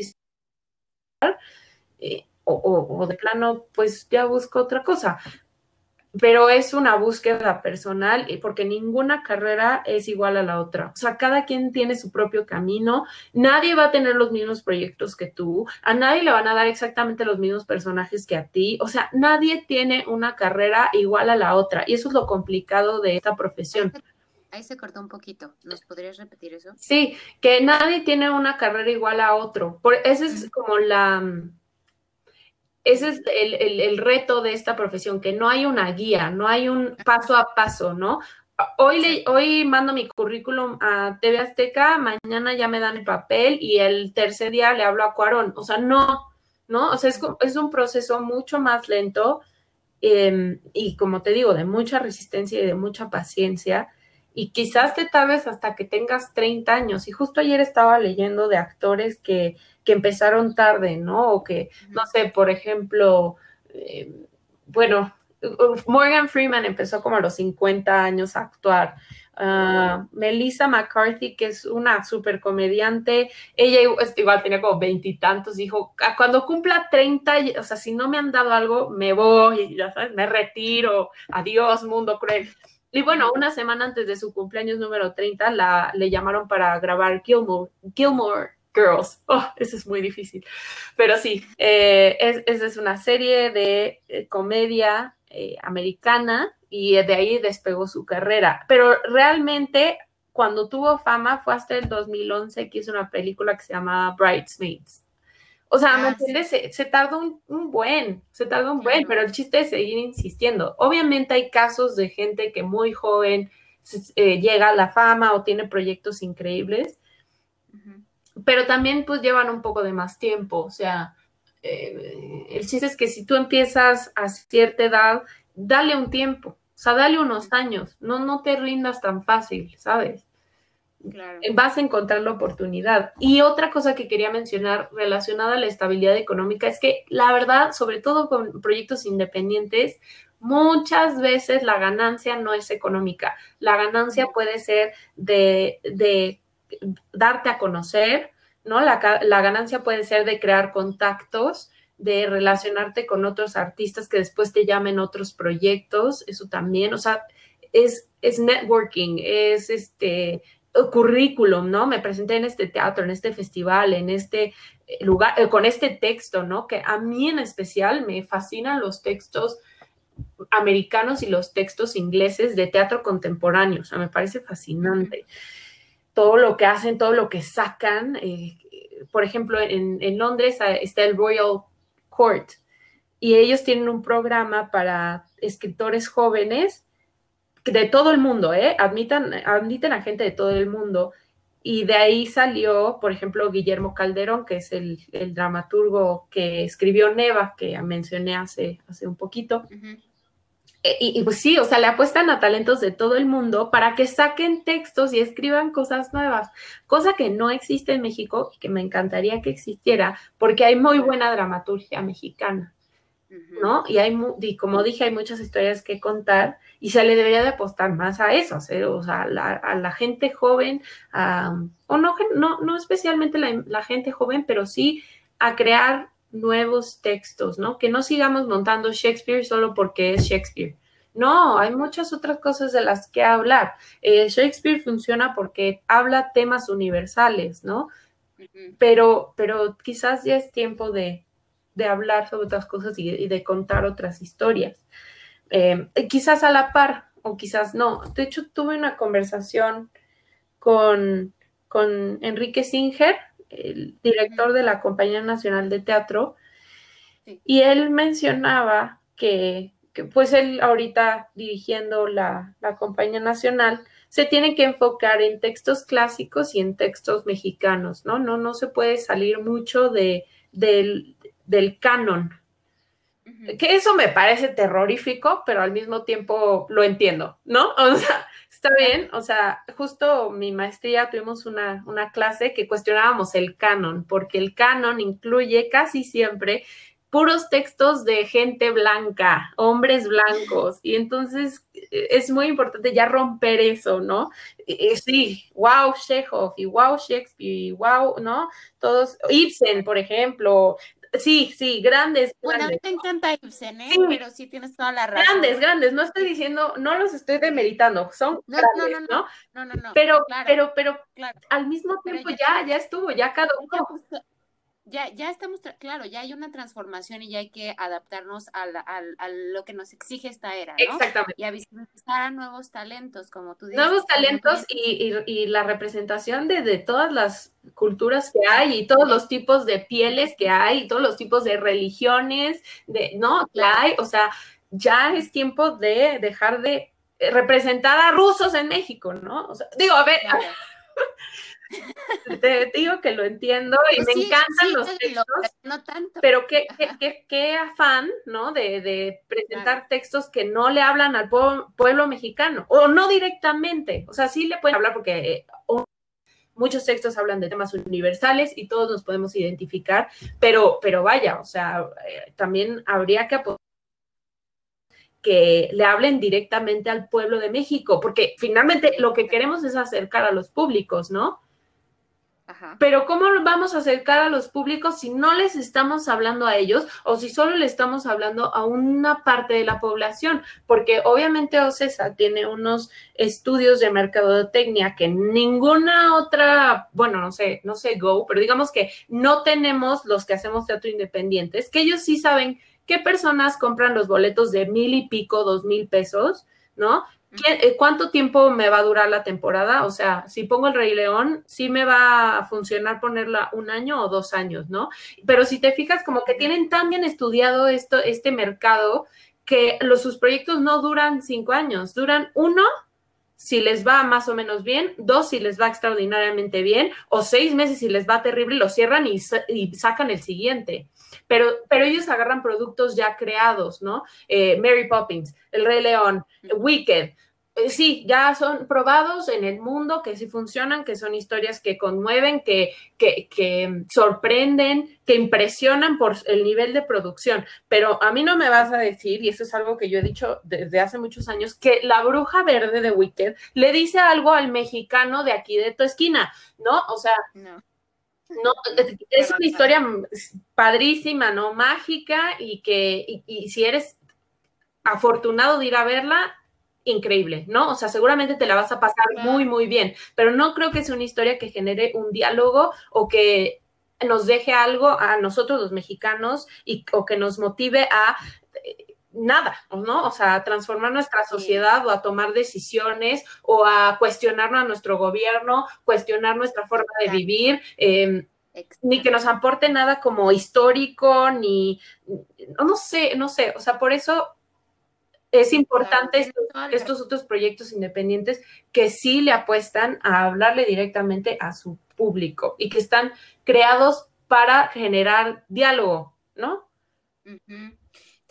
Eh, o, o, de plano, pues ya busco otra cosa pero es una búsqueda personal porque ninguna carrera es igual a la otra. O sea, cada quien tiene su propio camino, nadie va a tener los mismos proyectos que tú, a nadie le van a dar exactamente los mismos personajes que a ti, o sea, nadie tiene una carrera igual a la otra y eso es lo complicado de esta profesión. Ahí se cortó un poquito. ¿Nos podrías repetir eso? Sí, que nadie tiene una carrera igual a otro. Por, esa es como la, ese es el, reto de esta profesión, que no hay una guía, no hay un paso a paso, ¿no? Hoy, le, hoy mando mi currículum a TV Azteca, mañana ya me dan el papel y el tercer día le hablo a Cuarón. O sea, no, ¿no? O sea, es, un proceso mucho más lento em, y como te digo, de mucha resistencia y de mucha paciencia. Y quizás te tardes hasta que tengas 30 años. Y justo ayer estaba leyendo de actores que que empezaron tarde, ¿no? O que, no sé, por ejemplo, eh, bueno, Morgan Freeman empezó como a los 50 años a actuar. Uh, Melissa McCarthy, que es una super comediante, ella igual tenía como veintitantos, dijo, ah, cuando cumpla 30, o sea, si no me han dado algo, me voy, ya sabes, me retiro, adiós, mundo cruel. Y bueno, una semana antes de su cumpleaños número 30, la, le llamaron para grabar Gilmore, Gilmore Girls. Oh, eso es muy difícil. Pero sí, eh, esa es una serie de eh, comedia eh, americana y de ahí despegó su carrera. Pero realmente cuando tuvo fama fue hasta el 2011 que hizo una película que se llamaba Bridesmaids. O sea, ¿me ah, entiendes? Se, tardó un, buen, se tardó un buen, pero el chiste es seguir insistiendo. Obviamente hay casos de gente que muy joven eh, llega a la fama o tiene proyectos increíbles, pero también pues llevan un poco de más tiempo. O sea, eh, el chiste es que si tú empiezas a cierta edad, dale un tiempo, o sea, dale unos años, no, no te rindas tan fácil, ¿sabes? Vas a encontrar la oportunidad. Y otra cosa que quería mencionar relacionada a la estabilidad económica es que la verdad, sobre todo con proyectos independientes, muchas veces la ganancia no es económica. La ganancia puede ser de, de darte a conocer, ¿no? La, la, ganancia puede ser de crear contactos, de relacionarte con otros artistas que después te llamen otros proyectos, eso también, o sea, es, es networking, es este currículum, ¿no? Me presenté en este teatro, en este festival, en este eh, lugar, eh, con este texto, ¿no? Que a mí en especial me fascinan los textos americanos y los textos ingleses de teatro contemporáneo, o sea, me parece fascinante. Todo lo que hacen, todo lo que sacan. Eh, por ejemplo, en, en, Londres está el Royal Court y ellos tienen un programa para escritores jóvenes de todo el mundo, ¿eh? Admitan, admiten a gente de todo el mundo. Y de ahí salió, por ejemplo, Guillermo Calderón, que es el, dramaturgo que escribió Neva, que mencioné hace, hace un poquito. Y, pues sí, o sea, le apuestan a talentos de todo el mundo para que saquen textos y escriban cosas nuevas, cosa que no existe en México y que me encantaría que existiera, porque hay muy buena dramaturgia mexicana. ¿no? Y hay, y como dije, hay muchas historias que contar y se le debería de apostar más a eso, o sea, a la, gente joven, o no, no, no especialmente la, gente joven, pero sí a crear nuevos textos, ¿no? Que no sigamos montando Shakespeare solo porque es Shakespeare. No, hay muchas otras cosas de las que hablar. Eh, Shakespeare funciona porque habla temas universales, ¿no? Pero, pero quizás ya es tiempo de, de hablar sobre otras cosas y, de contar otras historias. Eh, quizás a la par o quizás no. De hecho, tuve una conversación con, con Enrique Singer, el director de la Compañía Nacional de Teatro, y él mencionaba que, pues él ahorita dirigiendo la, la Compañía Nacional, se tiene que enfocar en textos clásicos y en textos mexicanos, ¿no? No, no se puede salir mucho de, del, del canon. Que eso me parece terrorífico, pero al mismo tiempo lo entiendo, ¿no? [laughs] O sea, está bien, o sea, justo mi maestría tuvimos una, una clase que cuestionábamos el canon, porque el canon incluye casi siempre puros textos de gente blanca, hombres blancos, y entonces eh, es muy importante ya romper eso, ¿no? sí, wow, Chekhov, y wow, Shakespeare, y wow, ¿no? Todos, Ibsen, por ejemplo, Sí, sí, grandes. Bueno, a mí te encanta Ibsen, ¿eh? Pero sí tienes toda la razón. Grandes, grandes. No estoy diciendo, no los estoy demeritando, son no, grandes, no, no, no, no, Pero, pero, pero, al mismo tiempo ya, ya, estuvo, ya cada uno ya, ya estamos, claro, ya hay una transformación y ya hay que adaptarnos a, a, lo que nos exige esta era, ¿no? Exactamente. Y a visibilizar a nuevos talentos, como tú dices. Nuevos talentos y, y, la representación de, de, todas las culturas que hay y todos los tipos de pieles que hay, y todos los tipos de religiones, de, ¿no? Que hay, o sea, ya es tiempo de dejar de representar a rusos en México, ¿no? O sea, digo, a ver, [laughs] te digo que lo entiendo y me encantan los textos, no tanto. pero qué, qué, qué, afán, ¿no? De, de presentar textos que no le hablan al pueblo, mexicano, o no directamente, o sea, sí le pueden hablar porque eh, muchos textos hablan de temas universales y todos nos podemos identificar, pero, pero vaya, o sea, eh, también habría que que le hablen directamente al pueblo de México, porque finalmente lo que queremos es acercar a los públicos, ¿no? Pero ¿cómo vamos a acercar a los públicos si no les estamos hablando a ellos o si solo le estamos hablando a una parte de la población? Porque obviamente OCESA tiene unos estudios de mercadotecnia que ninguna otra, bueno, no sé, no sé Go, pero digamos que no tenemos los que hacemos teatro independientes, que ellos sí saben qué personas compran los boletos de mil y pico, dos mil pesos, ¿no? Eh, ¿Cuánto tiempo me va a durar la temporada? O sea, si pongo el Rey León, sí me va a funcionar ponerla un año o dos años, ¿no? Pero si te fijas, como que tienen tan bien estudiado esto, este mercado que los, sus proyectos no duran cinco años, duran uno si les va más o menos bien, dos si les va extraordinariamente bien, o seis meses si les va terrible, lo cierran y, y sacan el siguiente. Pero, pero ellos agarran productos ya creados, ¿no? Eh, Mary Poppins, El Rey León, Wicked, eh, sí, ya son probados en el mundo que sí funcionan, que son historias que conmueven, que, que, sorprenden, que impresionan por el nivel de producción. Pero a mí no me vas a decir, y eso es algo que yo he dicho desde hace muchos años, que la bruja verde de Wicked le dice algo al mexicano de aquí de tu esquina, ¿no? O sea, no. No, es una historia padrísima, ¿no? Mágica y que, y si eres afortunado de ir a verla, increíble, ¿no? O sea, seguramente te la vas a pasar muy, muy bien, pero no creo que sea una historia que genere un diálogo o que nos deje algo a nosotros los mexicanos y, o que nos motive a nada, ¿no? O sea, a transformar nuestra sociedad o a tomar decisiones o a cuestionarnos a nuestro gobierno, cuestionar nuestra forma de vivir. Em, ni que nos aporte nada como histórico, ni, no sé, no sé, o sea, por eso es importante estos, otros proyectos independientes que sí le apuestan a hablarle directamente a su público y que están creados para generar diálogo, ¿no?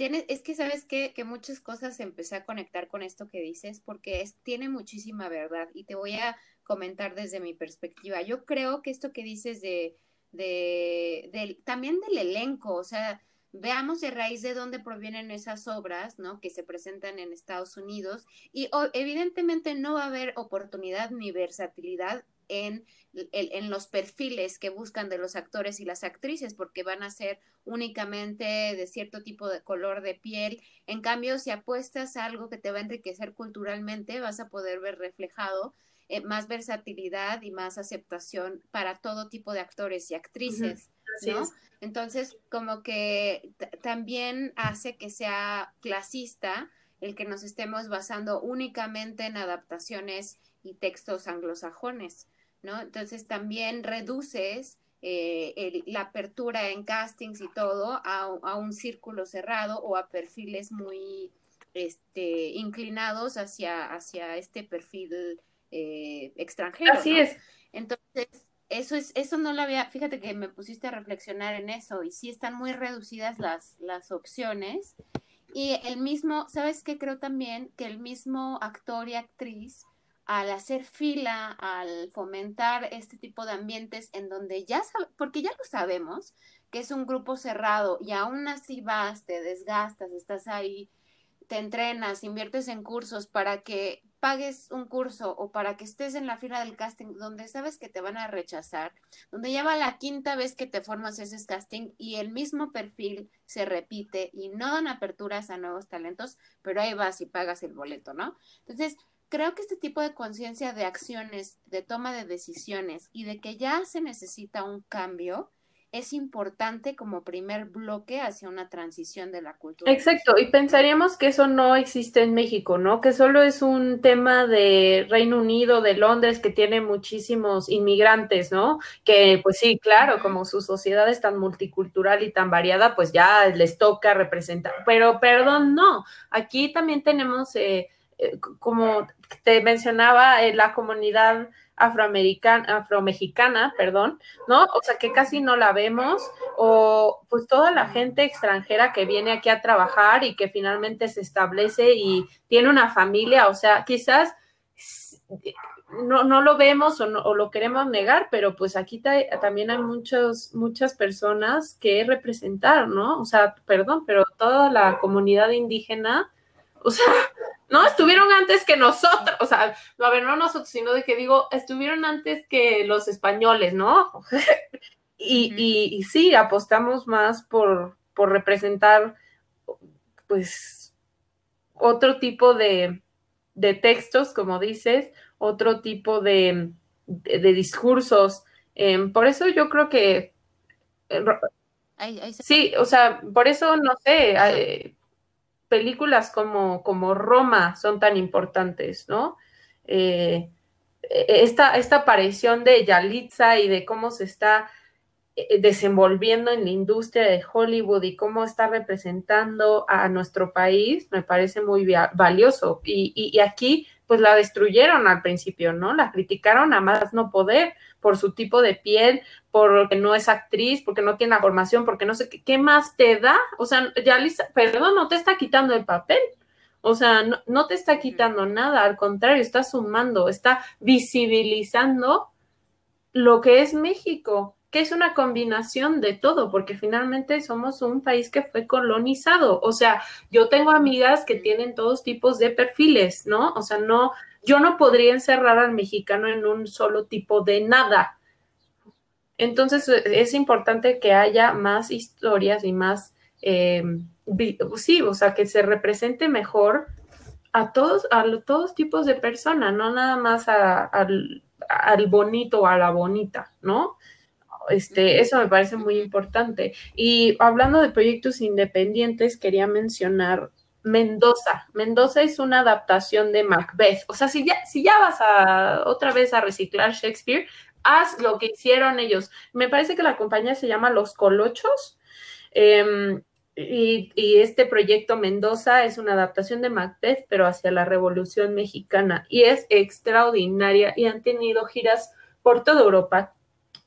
Es que sabes que muchas cosas empecé a conectar con esto que dices porque es, tiene muchísima verdad y te voy a comentar desde mi perspectiva. Yo creo que esto que dices de, de también del elenco, o sea, veamos de raíz de dónde provienen esas obras, ¿no? Que se presentan en Estados Unidos y evidentemente no va a haber oportunidad ni versatilidad en, en, los perfiles que buscan de los actores y las actrices, porque van a ser únicamente de cierto tipo de color de piel. En cambio, si apuestas a algo que te va a enriquecer culturalmente, vas a poder ver reflejado eh, más versatilidad y más aceptación para todo tipo de actores y actrices. ¿no? Entonces, como que también hace que sea clasista el que nos estemos basando únicamente en adaptaciones y textos anglosajones, ¿no? Entonces también reduces eh, la apertura en castings y todo a, un círculo cerrado o a perfiles muy este, inclinados hacia, hacia este perfil eh, extranjero. Así es. Entonces, eso es, eso no lo había, fíjate que me pusiste a reflexionar en eso, y sí están muy reducidas las, las opciones. Y el mismo, ¿sabes qué? Creo también que el mismo actor y actriz, al hacer fila, al fomentar este tipo de ambientes en donde ya porque ya lo sabemos, que es un grupo cerrado y aún así vas, te desgastas, estás ahí, te entrenas, inviertes en cursos para que pagues un curso o para que estés en la fila del casting donde sabes que te van a rechazar, donde ya va la quinta vez que te formas ese casting y el mismo perfil se repite y no dan aperturas a nuevos talentos, pero ahí vas y pagas el boleto, ¿no? Entonces, creo que este tipo de conciencia de acciones, de toma de decisiones y de que ya se necesita un cambio, es importante como primer bloque hacia una transición de la cultura. Exacto, y pensaríamos que eso no existe en México, ¿no? Que solo es un tema de Reino Unido, de Londres, que tiene muchísimos inmigrantes, ¿no? Que pues sí, claro, como su sociedad es tan multicultural y tan variada, pues ya les toca representar, pero perdón, no, aquí también tenemos, eh, eh, como te mencionaba, eh, la comunidad afroamericana, afromexicana, perdón, ¿no? O sea, que casi no la vemos, o pues toda la gente extranjera que viene aquí a trabajar y que finalmente se establece y tiene una familia, o sea, quizás no, no lo vemos o, o lo queremos negar, pero pues aquí también hay muchos, muchas personas que representar, ¿no? O sea, perdón, pero toda la comunidad indígena [laughs] O sea, no, estuvieron antes que nosotros, o sea, a ver, no nosotros, sino de que digo, estuvieron antes que los españoles, ¿no? [laughs] y, y, sí, apostamos más por, por representar, pues, otro tipo de, de textos, como dices, otro tipo de, de, discursos. Em, por eso yo creo que... Eh, sí, o sea, por eso, no sé, películas como, como Roma son tan importantes, ¿no? Eh, e, esta, esta aparición de Yalitza y de cómo se está eh, desenvolviendo en la industria de Hollywood y cómo está representando a nuestro país, me parece muy valioso. Y, y, aquí, pues la destruyeron al principio, ¿no? La criticaron a más no poder por su tipo de piel, porque no es actriz, porque no tiene la formación, porque no sé qué, ¿qué más te da? O sea, ya Lisa, perdón, no te está quitando el papel. O sea, no, no te está quitando nada, al contrario, está sumando, está visibilizando lo que es México, que es una combinación de todo, porque finalmente somos un país que fue colonizado. O sea, yo tengo amigas que tienen todos tipos de perfiles, ¿no? O sea, no, yo no podría encerrar al mexicano en un solo tipo de nada. Entonces, es importante que haya más historias y más, eh, sí, o sea, que se represente mejor a todos, a todos tipos de personas, no nada más al, al bonito o a la bonita, ¿no? Este, eso me parece muy importante. Y hablando de proyectos independientes, quería mencionar Mendoza. Mendoza es una adaptación de Macbeth. O sea, si ya, si ya vas a otra vez a reciclar Shakespeare, haz lo que hicieron ellos. Me parece que la compañía se llama Los Colochos. Em, y, y, este proyecto Mendoza es una adaptación de Macbeth, pero hacia la Revolución Mexicana. Y es extraordinaria y han tenido giras por toda Europa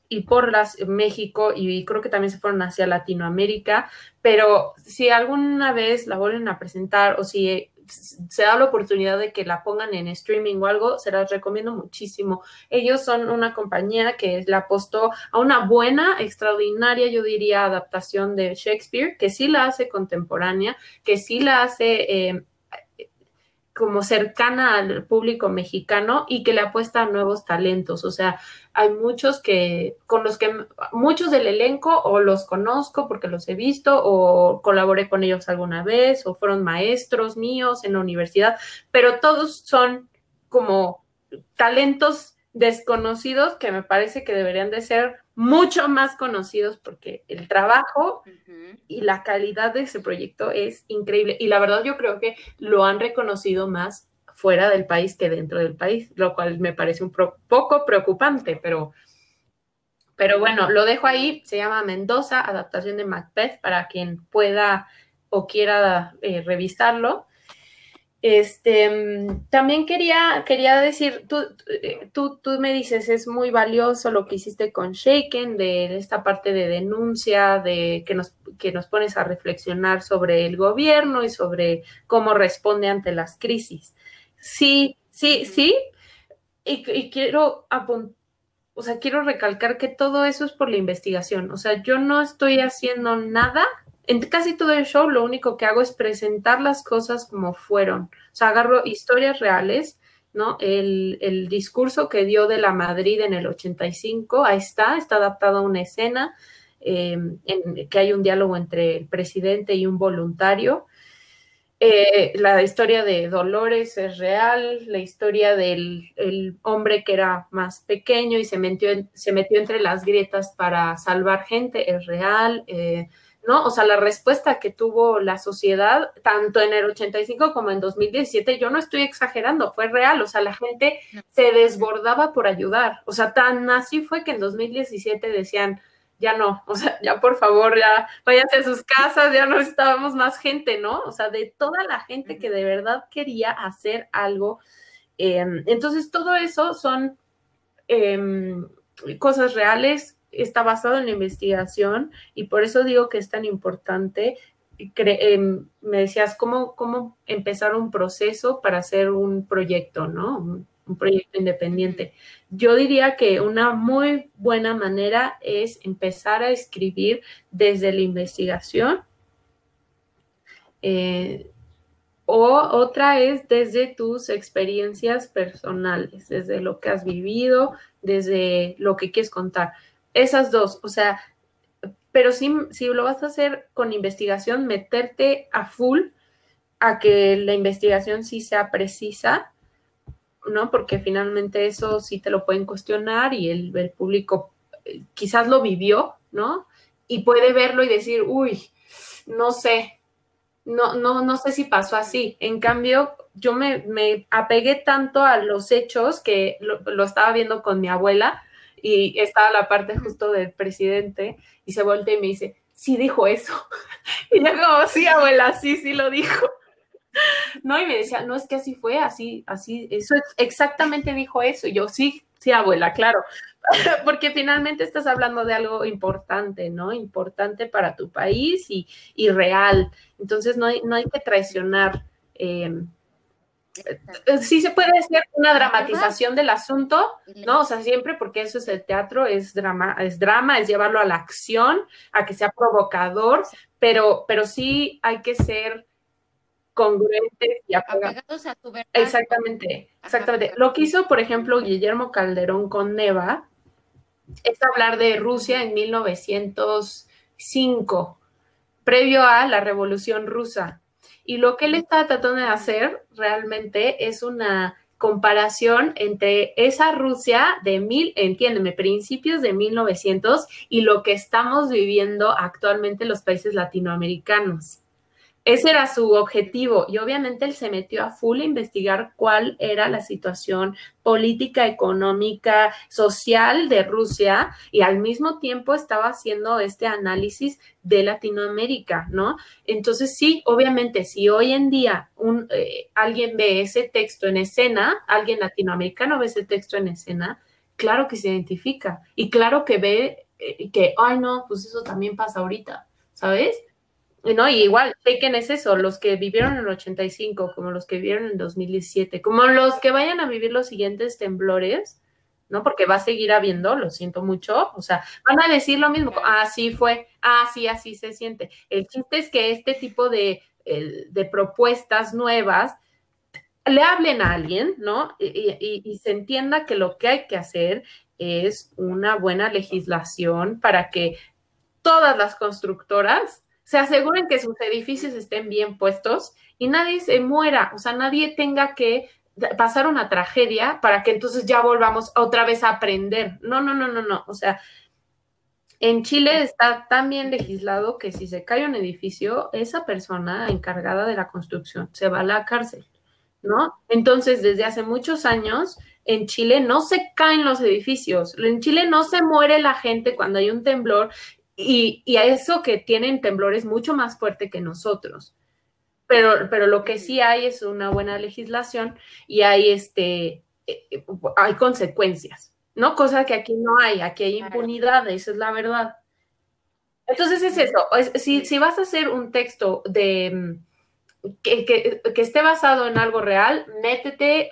y por las México y creo que también se fueron hacia Latinoamérica, pero si alguna vez la vuelven a presentar o si se da la oportunidad de que la pongan en streaming o algo, se las recomiendo muchísimo. Ellos son una compañía que le apostó a una buena, extraordinaria, yo diría, adaptación de Shakespeare, que sí la hace contemporánea, que sí la hace eh, como cercana al público mexicano y que le apuesta a nuevos talentos. O sea, hay muchos que, con los que, muchos del elenco o los conozco porque los he visto o colaboré con ellos alguna vez o fueron maestros míos en la universidad, pero todos son como talentos desconocidos que me parece que deberían de ser mucho más conocidos porque el trabajo y la calidad de ese proyecto es increíble. Y la verdad yo creo que lo han reconocido más fuera del país que dentro del país, lo cual me parece un poco preocupante, pero, pero bueno, lo dejo ahí. Se llama Mendoza, adaptación de Macbeth, para quien pueda o quiera eh, revisarlo. Este, también quería, quería decir, tú, eh, tú, tú, me dices, es muy valioso lo que hiciste con Shaken, de esta parte de denuncia, de que nos, que nos pones a reflexionar sobre el gobierno y sobre cómo responde ante las crisis. Sí, sí, sí, y, y quiero o sea, quiero recalcar que todo eso es por la investigación. O sea, yo no estoy haciendo nada en casi todo el show lo único que hago es presentar las cosas como fueron. O sea, agarro historias reales, ¿no? El, discurso que dio de la Madrid en el 85, ahí está, está adaptado a una escena em, en que hay un diálogo entre el presidente y un voluntario. Eh, la historia de Dolores es real, la historia del hombre que era más pequeño y se metió, se metió entre las grietas para salvar gente es real. Eh, ¿no? O sea, la respuesta que tuvo la sociedad, tanto en el 85 como en 2017, yo no estoy exagerando, fue real, o sea, la gente se desbordaba por ayudar, o sea, tan así fue que en 2017 decían, ya no, o sea, ya por favor, ya váyanse a sus casas, ya no necesitábamos más gente, ¿no? O sea, de toda la gente que de verdad quería hacer algo. Em, entonces, todo eso son em, cosas reales está basado en la investigación y por eso digo que es tan importante. Em, me decías, ¿cómo, ¿cómo empezar un proceso para hacer un proyecto, ¿no? Un, proyecto independiente. Yo diría que una muy buena manera es empezar a escribir desde la investigación. Eh, o otra es desde tus experiencias personales, desde lo que has vivido, desde lo que quieres contar. Esas dos, o sea, pero si, si lo vas a hacer con investigación, meterte a full a que la investigación sí sea precisa, ¿no? Porque finalmente eso sí te lo pueden cuestionar y el, el público eh, quizás lo vivió, ¿no? Y puede verlo y decir, uy, no sé, no, no, no sé si pasó así. En cambio, yo me, me apegué tanto a los hechos que lo, estaba viendo con mi abuela y estaba la parte justo del presidente y se voltea y me dice, sí dijo eso. [laughs] Y yo como, sí, abuela, sí, sí lo dijo. [laughs] No, y me decía, no, es que así fue, así, así, eso exactamente dijo eso. Y yo, sí, sí, abuela, claro. [laughs] porque finalmente estás hablando de algo importante, ¿no? Importante para tu país y, real. Entonces no hay, no hay que traicionar. Eh, sí se puede hacer una dramatización del asunto, ¿no? O sea, siempre porque eso es el teatro, es drama, es drama, es llevarlo a la acción, a que sea provocador, pero, pero sí hay que ser congruentes y apegados a tu verdad. Exactamente, exactamente. Lo que hizo, por ejemplo, Guillermo Calderón con Neva, es hablar de Rusia en 1905, previo a la Revolución Rusa. Y lo que él está tratando de hacer realmente es una comparación entre esa Rusia de mil, entiéndeme, principios de 1900 y lo que estamos viviendo actualmente en los países latinoamericanos. Ese era su objetivo y obviamente él se metió a full a investigar cuál era la situación política, económica, social de Rusia y al mismo tiempo estaba haciendo este análisis de Latinoamérica, ¿no? Entonces sí, obviamente si hoy en día un, eh, alguien ve ese texto en escena, alguien latinoamericano ve ese texto en escena, claro que se identifica y claro que ve eh, que, ay no, pues eso también pasa ahorita, ¿sabes? No, y igual, Taken es eso, los que vivieron en el 85, como los que vivieron en 2017, como los que vayan a vivir los siguientes temblores, ¿no? Porque va a seguir habiendo, lo siento mucho, o sea, van a decir lo mismo, así fue, así, así se siente. El chiste es que este tipo de, de propuestas nuevas le hablen a alguien, ¿no? Y, y se entienda que lo que hay que hacer es una buena legislación para que todas las constructoras se aseguren que sus edificios estén bien puestos y nadie se muera, o sea, nadie tenga que pasar una tragedia para que entonces ya volvamos otra vez a aprender. No, no, no, no, no. O sea, en Chile está tan bien legislado que si se cae un edificio, esa persona encargada de la construcción se va a la cárcel, ¿no? Entonces, desde hace muchos años, en Chile no se caen los edificios, en Chile no se muere la gente cuando hay un temblor y, a eso que tienen temblores mucho más fuerte que nosotros. Pero, pero lo que sí hay es una buena legislación y hay, este, eh, eh, hay consecuencias, ¿no? Cosa que aquí no hay, aquí hay impunidad, esa es la verdad. Entonces es eso, si, si vas a hacer un texto de, mm, que, que, esté basado en algo real, métete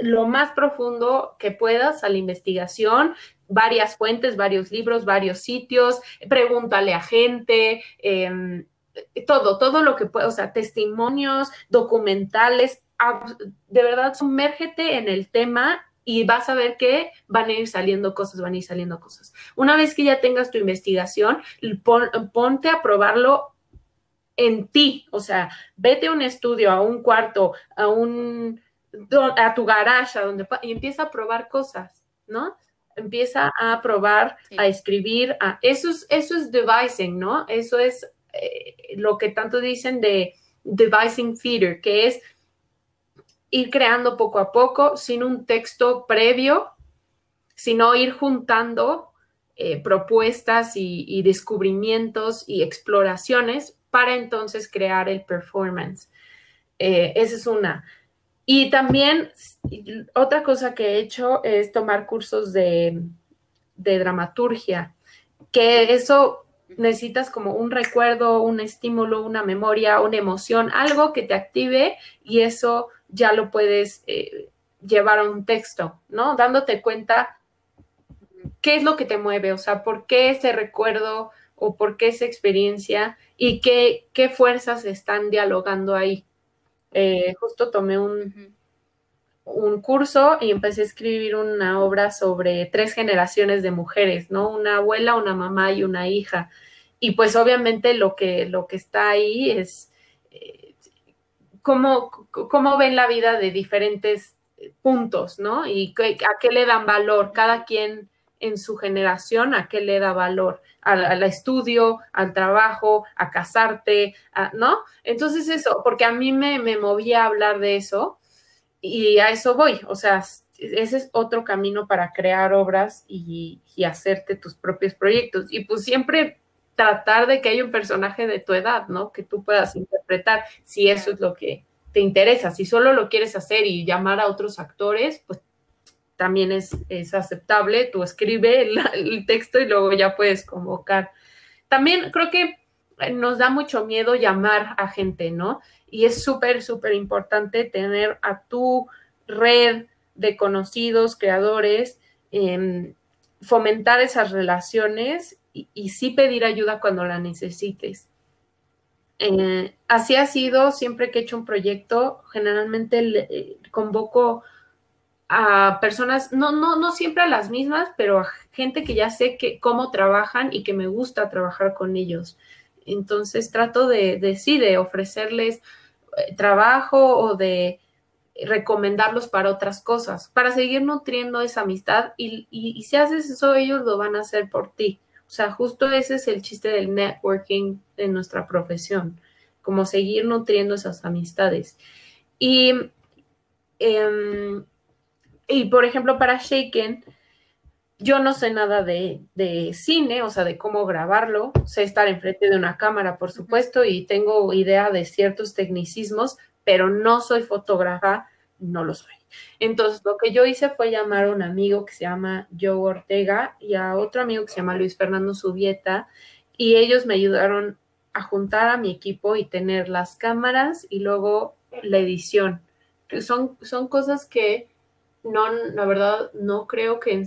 lo más profundo que puedas a la investigación, varias fuentes, varios libros, varios sitios, pregúntale a gente, em, todo, todo lo que pueda, o sea, testimonios, documentales, de verdad, sumérgete en el tema y vas a ver que van a ir saliendo cosas, van a ir saliendo cosas. Una vez que ya tengas tu investigación, ponte a probarlo en ti, o sea, vete a un estudio, a un cuarto, a un a tu garage, a donde y empieza a probar cosas, ¿no? Empieza a probar, a escribir, a, eso es, eso es devising, ¿no? Eso es eh, lo que tanto dicen de devising theater, que es ir creando poco a poco, sin un texto previo, sino ir juntando eh, propuestas y, descubrimientos y exploraciones para entonces crear el performance. Eh, esa es una. Y también otra cosa que he hecho es tomar cursos de, dramaturgia, que eso necesitas como un recuerdo, un estímulo, una memoria, una emoción, algo que te active y eso ya lo puedes eh, llevar a un texto, ¿no? Dándote cuenta qué es lo que te mueve, o sea, por qué ese recuerdo o por qué esa experiencia y qué, qué fuerzas están dialogando ahí. Eh, justo tomé un, un curso y empecé a escribir una obra sobre tres generaciones de mujeres, ¿no? Una abuela, una mamá y una hija. Y pues obviamente lo que, lo que está ahí es eh, cómo, cómo ven la vida de diferentes puntos, ¿no? Y a qué le dan valor cada quien en su generación, a qué le da valor, al, estudio, al trabajo, a casarte, ¿no? Entonces eso, porque a mí me, me movía a hablar de eso y a eso voy, o sea, ese es otro camino para crear obras y, hacerte tus propios proyectos. Y pues siempre tratar de que haya un personaje de tu edad, ¿no? Que tú puedas interpretar, si eso es lo que te interesa. Si solo lo quieres hacer y llamar a otros actores, pues también es, es aceptable. Tú escribe el, texto y luego ya puedes convocar. También creo que nos da mucho miedo llamar a gente, ¿no? Y es súper, súper importante tener a tu red de conocidos, creadores, em, fomentar esas relaciones y, sí pedir ayuda cuando la necesites. Eh, así ha sido siempre que he hecho un proyecto, generalmente le, convoco a personas, no, no, no siempre a las mismas, pero a gente que ya sé que, cómo trabajan y que me gusta trabajar con ellos. Entonces trato de, de de ofrecerles eh, trabajo o de recomendarlos para otras cosas, para seguir nutriendo esa amistad y, y, si haces eso, ellos lo van a hacer por ti. O sea, justo ese es el chiste del networking en nuestra profesión, como seguir nutriendo esas amistades. Y, em, y por ejemplo, para Shaken, yo no sé nada de, cine, o sea, de cómo grabarlo, sé estar enfrente de una cámara, por supuesto, y tengo idea de ciertos tecnicismos, pero no soy fotógrafa, no lo soy. Entonces, lo que yo hice fue llamar a un amigo que se llama Joe Ortega y a otro amigo que se llama Luis Fernando Subieta, y ellos me ayudaron a juntar a mi equipo y tener las cámaras y luego la edición. Son, son cosas que no, la verdad, no creo que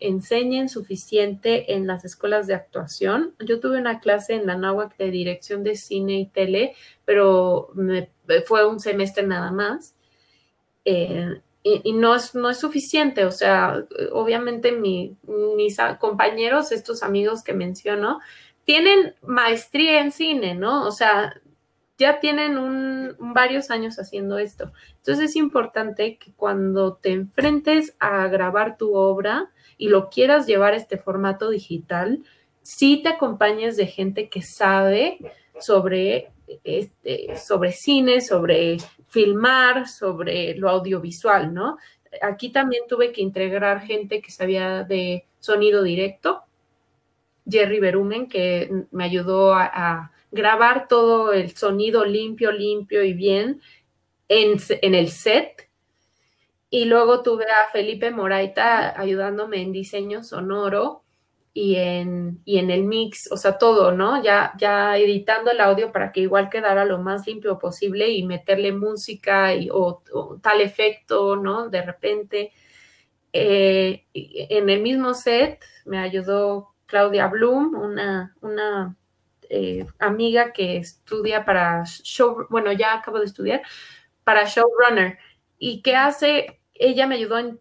enseñen suficiente en las escuelas de actuación. Yo tuve una clase en la náhuatl de dirección de cine y tele, pero fue un semestre nada más. Eh, y, no, es, no es suficiente, o sea, obviamente mis compañeros, estos amigos que menciono, tienen maestría en cine, ¿no? O sea, ya tienen varios años haciendo esto. Entonces es importante que cuando te enfrentes a grabar tu obra, y lo quieras llevar a este formato digital, sí te acompañes de gente que sabe sobre, este, sobre cine, sobre filmar, sobre lo audiovisual, ¿no? Aquí también tuve que integrar gente que sabía de sonido directo, Jerry Berumen, que me ayudó a, grabar todo el sonido limpio, limpio y bien en, en el set y luego tuve a Felipe Moraita ayudándome en diseño sonoro y en, y en el mix, o sea, todo, ¿no? Ya, ya editando el audio para que igual quedara lo más limpio posible y meterle música y, o, tal efecto, ¿no? De repente. Eh, en el mismo set me ayudó Claudia Bloom, una, una eh, amiga que estudia para show, bueno, ya acabo de estudiar, para showrunner y que hace ella me ayudó en,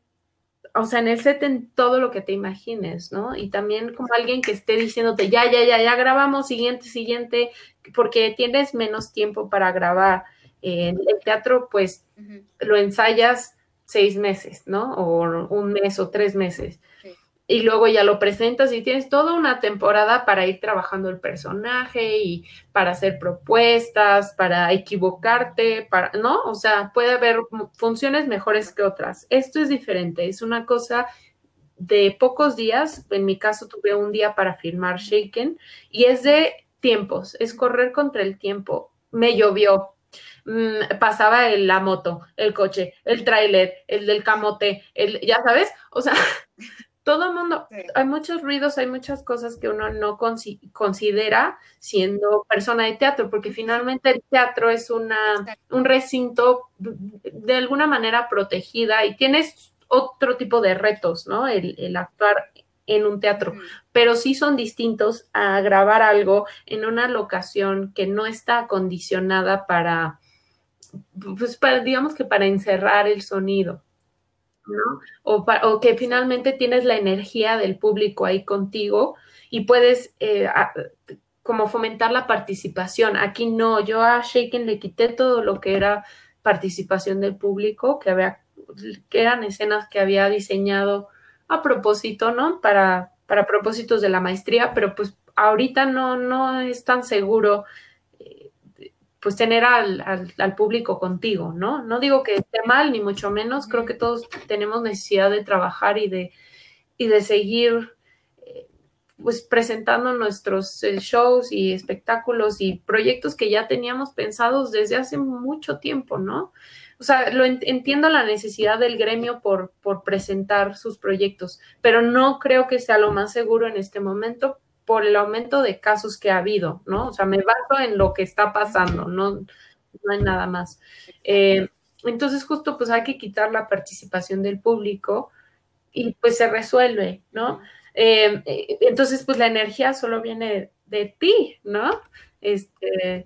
o sea, en el set en todo lo que te imagines, ¿no? Y también como alguien que esté diciéndote, ya, ya, ya, ya grabamos, siguiente, siguiente, porque tienes menos tiempo para grabar. En el teatro, pues, lo ensayas seis meses, ¿no? O un mes o tres meses y luego ya lo presentas y tienes toda una temporada para ir trabajando el personaje y para hacer propuestas, para equivocarte, para, ¿no? O sea, puede haber funciones mejores que otras. Esto es diferente, es una cosa de pocos días, en mi caso tuve un día para filmar Shaken y es de tiempos, es correr contra el tiempo. Me llovió, mm, pasaba la moto, el coche, el tráiler, el del camote, el, ya sabes, o sea, [laughs] todo el mundo, hay muchos ruidos, hay muchas cosas que uno no considera siendo persona de teatro, porque finalmente el teatro es una, un recinto de alguna manera protegida y tienes otro tipo de retos, ¿no? El, actuar en un teatro, pero sí son distintos a grabar algo en una locación que no está acondicionada para pues para, digamos que para encerrar el sonido, ¿no? O, o, que finalmente tienes la energía del público ahí contigo y puedes eh, como fomentar la participación. Aquí no, yo a Shaken le quité todo lo que era participación del público, que había, que eran escenas que había diseñado a propósito, ¿no? Para, para propósitos de la maestría, pero pues ahorita no, no es tan seguro pues tener al, al, público contigo, ¿no? No digo que esté mal, ni mucho menos, creo que todos tenemos necesidad de trabajar y de, y de seguir eh, pues presentando nuestros eh, shows y espectáculos y proyectos que ya teníamos pensados desde hace mucho tiempo, ¿no? O sea, lo entiendo la necesidad del gremio por, por presentar sus proyectos, pero no creo que sea lo más seguro en este momento por el aumento de casos que ha habido, ¿no? O sea, me baso en lo que está pasando, no, no hay nada más. Eh, entonces, justo pues hay que quitar la participación del público y pues se resuelve, ¿no? Eh, entonces, pues la energía solo viene de ti, ¿no? Este,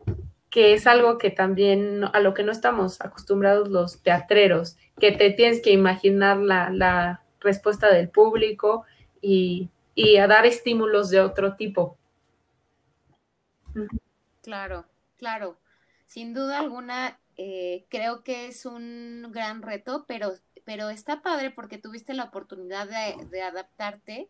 que es algo que también a lo que no estamos acostumbrados los teatreros, que te tienes que imaginar la, la respuesta del público y y a dar estímulos de otro tipo. Claro, claro. Sin duda alguna, eh, creo que es un gran reto, pero, pero está padre porque tuviste la oportunidad de, de, adaptarte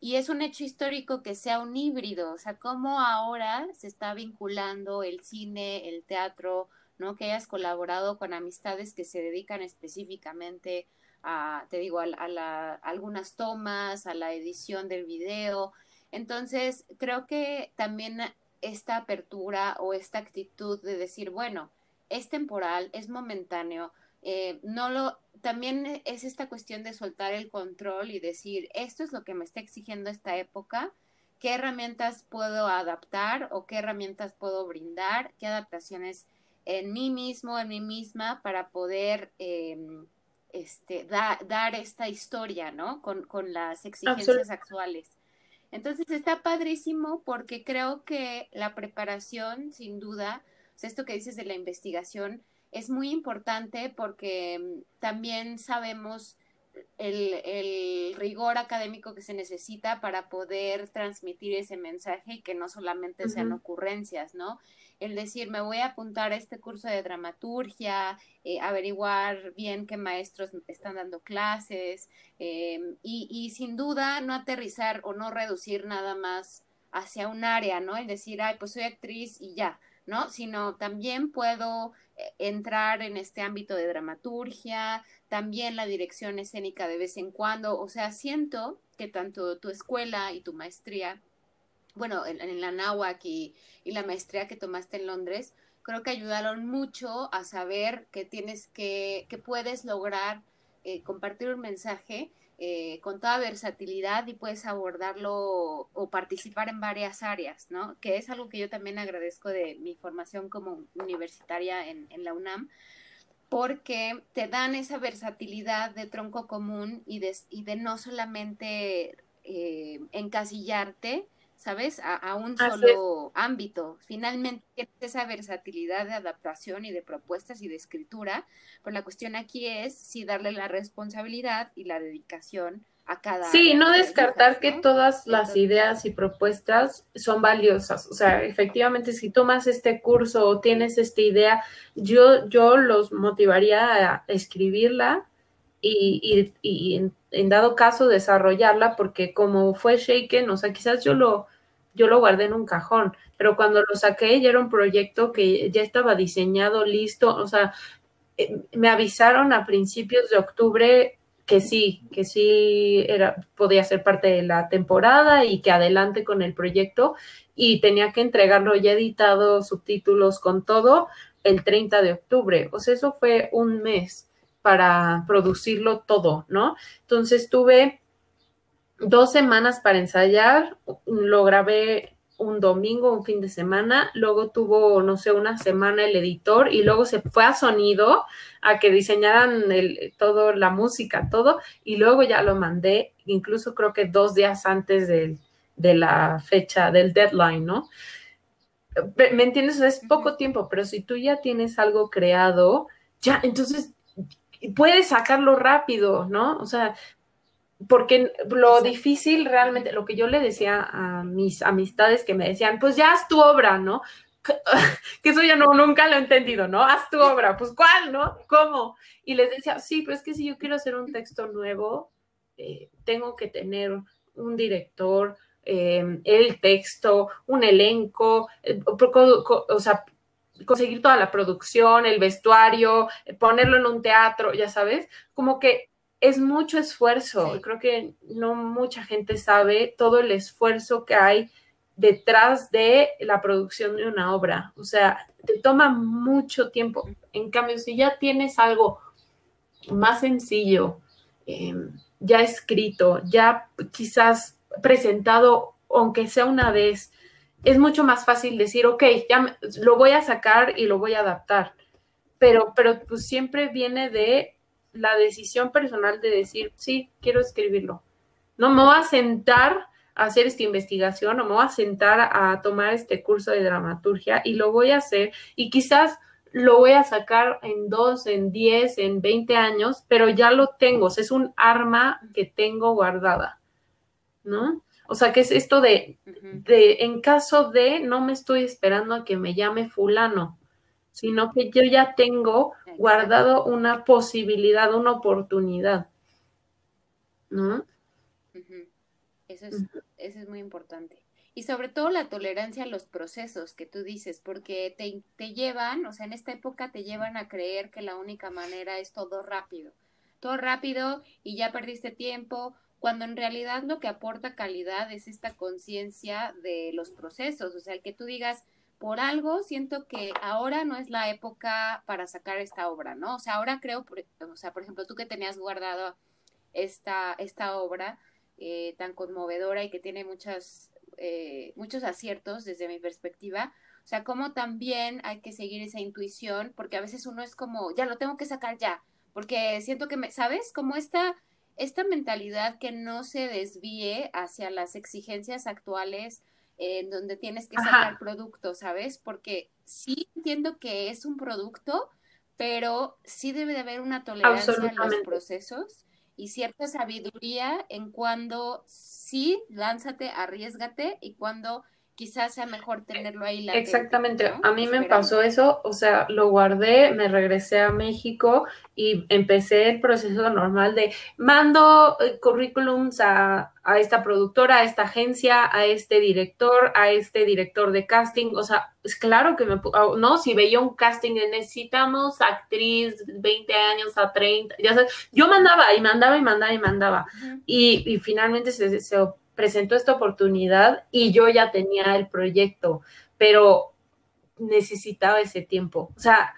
y es un hecho histórico que sea un híbrido, o sea, cómo ahora se está vinculando el cine, el teatro, ¿no? Que hayas colaborado con amistades que se dedican específicamente te digo, a, algunas tomas, a la edición del video. Entonces, creo que también esta apertura o esta actitud de decir, bueno, es temporal, es momentáneo, eh, no lo, también es esta cuestión de soltar el control y decir, esto es lo que me está exigiendo esta época, qué herramientas puedo adaptar o qué herramientas puedo brindar, qué adaptaciones en mí mismo, en mí misma, para poder em, este, dar esta historia, ¿no? Con, las exigencias actuales. Entonces está padrísimo porque creo que la preparación, sin duda, esto que dices de la investigación, es muy importante porque mm, también sabemos el, el, rigor académico que se necesita para poder transmitir ese mensaje y que no solamente sean ocurrencias, ¿no? El decir, me voy a apuntar a este curso de dramaturgia, eh, averiguar bien qué maestros están dando clases eh, y, y, sin duda no aterrizar o no reducir nada más hacia un área, ¿no? El decir, ay, pues soy actriz y ya, ¿no? Sino también puedo eh, entrar en este ámbito de dramaturgia, también la dirección escénica de vez en cuando, o sea, siento que tanto tu escuela y tu maestría bueno, en, la náhuatl y, la maestría que tomaste en Londres, creo que ayudaron mucho a saber que tienes que, que puedes lograr eh, compartir un mensaje eh, con toda versatilidad y puedes abordarlo o participar en varias áreas, ¿no? Que es algo que yo también agradezco de mi formación como universitaria en, en la UNAM, porque te dan esa versatilidad de tronco común y de, y de no solamente eh, encasillarte ¿sabes? A, un solo ámbito. Finalmente esa versatilidad de adaptación y de propuestas y de escritura, pero la cuestión aquí es si darle la responsabilidad y la dedicación a cada... Sí, no descartar que todas las ideas y propuestas son valiosas. O sea, efectivamente, si tomas este curso o tienes esta idea, yo, yo los motivaría a escribirla y, y, en, en, dado caso desarrollarla, porque como fue Shaken, o sea, quizás yo lo yo lo guardé en un cajón, pero cuando lo saqué ya era un proyecto que ya estaba diseñado, listo, o sea, eh, me avisaron a principios de octubre que sí, que sí era, podía ser parte de la temporada y que adelante con el proyecto y tenía que entregarlo ya editado, subtítulos con todo el 30 de octubre. O sea, eso fue un mes para producirlo todo, ¿no? Entonces tuve dos semanas para ensayar, lo grabé un domingo, un fin de semana, luego tuvo, no sé, una semana el editor y luego se fue a sonido a que diseñaran el, todo, la música, todo, y luego ya lo mandé, incluso creo que dos días antes de, de la fecha, del deadline, ¿no? ¿me entiendes? es poco tiempo, pero si tú ya tienes algo creado, ya, entonces puedes sacarlo rápido, ¿no? O sea, porque lo difícil realmente, lo que yo le decía a mis amistades que me decían, pues ya haz tu obra, ¿no? [laughs] Que eso yo no, nunca lo he entendido, ¿no? Haz tu obra, pues ¿cuál, no? ¿Cómo? Y les decía, sí, pero es que si yo quiero hacer un texto nuevo, eh, tengo que tener un director, em, el texto, un elenco, eh, o sea, conseguir toda la producción, el vestuario, ponerlo en un teatro, ya sabes, como que es mucho esfuerzo. Creo que no mucha gente sabe todo el esfuerzo que hay detrás de la producción de una obra. O sea, te toma mucho tiempo. En cambio, si ya tienes algo más sencillo, em, ya escrito, ya quizás presentado, aunque sea una vez, es mucho más fácil decir, ok, ya lo voy a sacar y lo voy a adaptar. Pero, pero pues siempre viene de la decisión personal de decir, sí, quiero escribirlo. No me voy a sentar a hacer esta investigación o me voy a sentar a tomar este curso de dramaturgia y lo voy a hacer y quizás lo voy a sacar en dos, en diez, en veinte años, pero ya lo tengo, es un arma que tengo guardada, ¿no? O sea, que es esto de, de, en caso de, no me estoy esperando a que me llame fulano, sino que yo ya tengo guardado una posibilidad, una oportunidad. ¿No? Eso es, eso es muy importante. Y sobre todo la tolerancia a los procesos que tú dices, porque te, te llevan, o sea, en esta época te llevan a creer que la única manera es todo rápido. Todo rápido y ya perdiste tiempo, cuando en realidad lo que aporta calidad es esta conciencia de los procesos, o sea, el que tú digas, por algo siento que ahora no es la época para sacar esta obra, ¿no? O sea, ahora creo, o sea, por ejemplo, tú que tenías guardado esta, esta obra eh, tan conmovedora y que tiene muchas, eh, muchos aciertos desde mi perspectiva, o sea, como también hay que seguir esa intuición, porque a veces uno es como, ya lo tengo que sacar ya, porque siento que, me, ¿sabes? Como esta, esta mentalidad que no se desvíe hacia las exigencias actuales en donde tienes que sacar producto, ¿sabes? Porque sí entiendo que es un producto, pero sí debe de haber una tolerancia a los procesos y cierta sabiduría en cuando sí, lánzate, arriesgate y cuando quizás sea mejor tenerlo ahí. Exactamente, a mí me pasó eso, o sea, lo guardé, me regresé a México y empecé el proceso normal de mando eh, currículums a, a, esta productora, a esta agencia, a este director, a este director de casting, o sea, es claro que me, ah, no, si veía un casting de necesitamos actriz 20 años a 30, ya sabes, yo mandaba y mandaba y mandaba y mandaba. Y, y, finalmente se, se presentó esta oportunidad y yo ya tenía el proyecto, pero necesitaba ese tiempo. O sea,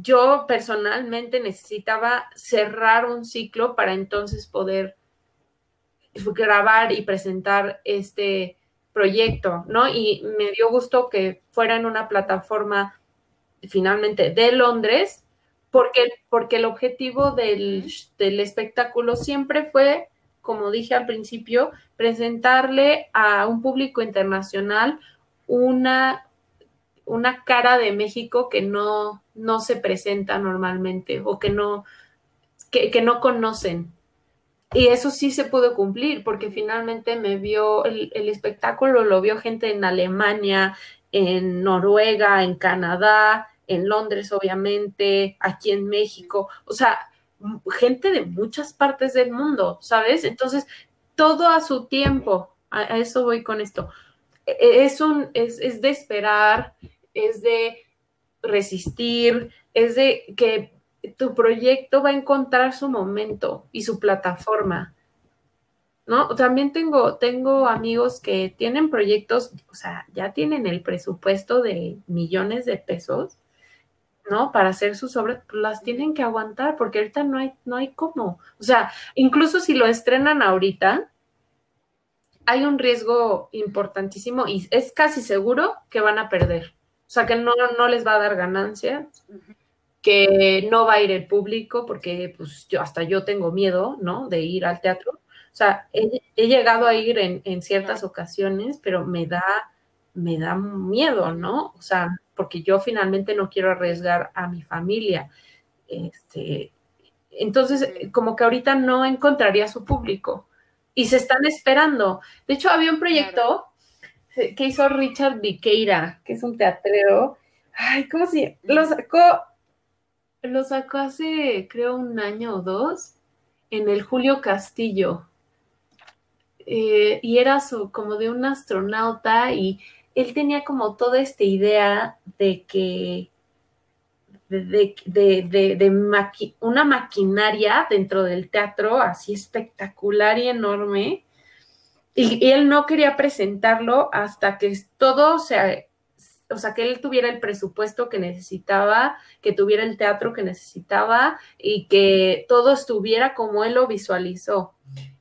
yo personalmente necesitaba cerrar un ciclo para entonces poder grabar y presentar este proyecto, ¿no? Y me dio gusto que fuera en una plataforma finalmente de Londres, porque, porque el objetivo del, del espectáculo siempre fue como dije al principio, presentarle a un público internacional una, una cara de México que no, no se presenta normalmente o que no, que, no conocen. Y eso sí se pudo cumplir porque finalmente me vio el, el, espectáculo, lo vio gente en Alemania, en Noruega, en Canadá, en Londres, obviamente, aquí en México. O sea, gente de muchas partes del mundo, ¿sabes? Entonces, todo a su tiempo, a, eso voy con esto. E, e, es, un, es, es de esperar, es de resistir, es de que tu proyecto va a encontrar su momento y su plataforma. ¿No? También tengo, tengo amigos que tienen proyectos, o sea, ya tienen el presupuesto de millones de pesos ¿no? Para hacer sus obras, pues las tienen que aguantar, porque ahorita no hay, no hay cómo. O sea, incluso si lo estrenan ahorita, hay un riesgo importantísimo y es casi seguro que van a perder. O sea, que no, no les va a dar ganancias, que no va a ir el público, porque pues yo hasta yo tengo miedo, ¿no? De ir al teatro. O sea, he, llegado a ir en, en ciertas ocasiones, pero me da me da miedo, ¿no? O sea, porque yo finalmente no quiero arriesgar a mi familia. Este, entonces, como que ahorita no encontraría su público y se están esperando. De hecho, había un proyecto que hizo Richard Viqueira, que es un teatrero. Ay, ¿cómo se Lo sacó, lo sacó hace, creo, un año o dos en el Julio Castillo. Eh, y era su, como de un astronauta y él tenía como toda esta idea de que de, de, una maquinaria dentro del teatro así espectacular y enorme. Y, él no quería presentarlo hasta que todo se, o sea, que él tuviera el presupuesto que necesitaba, que tuviera el teatro que necesitaba y que todo estuviera como él lo visualizó.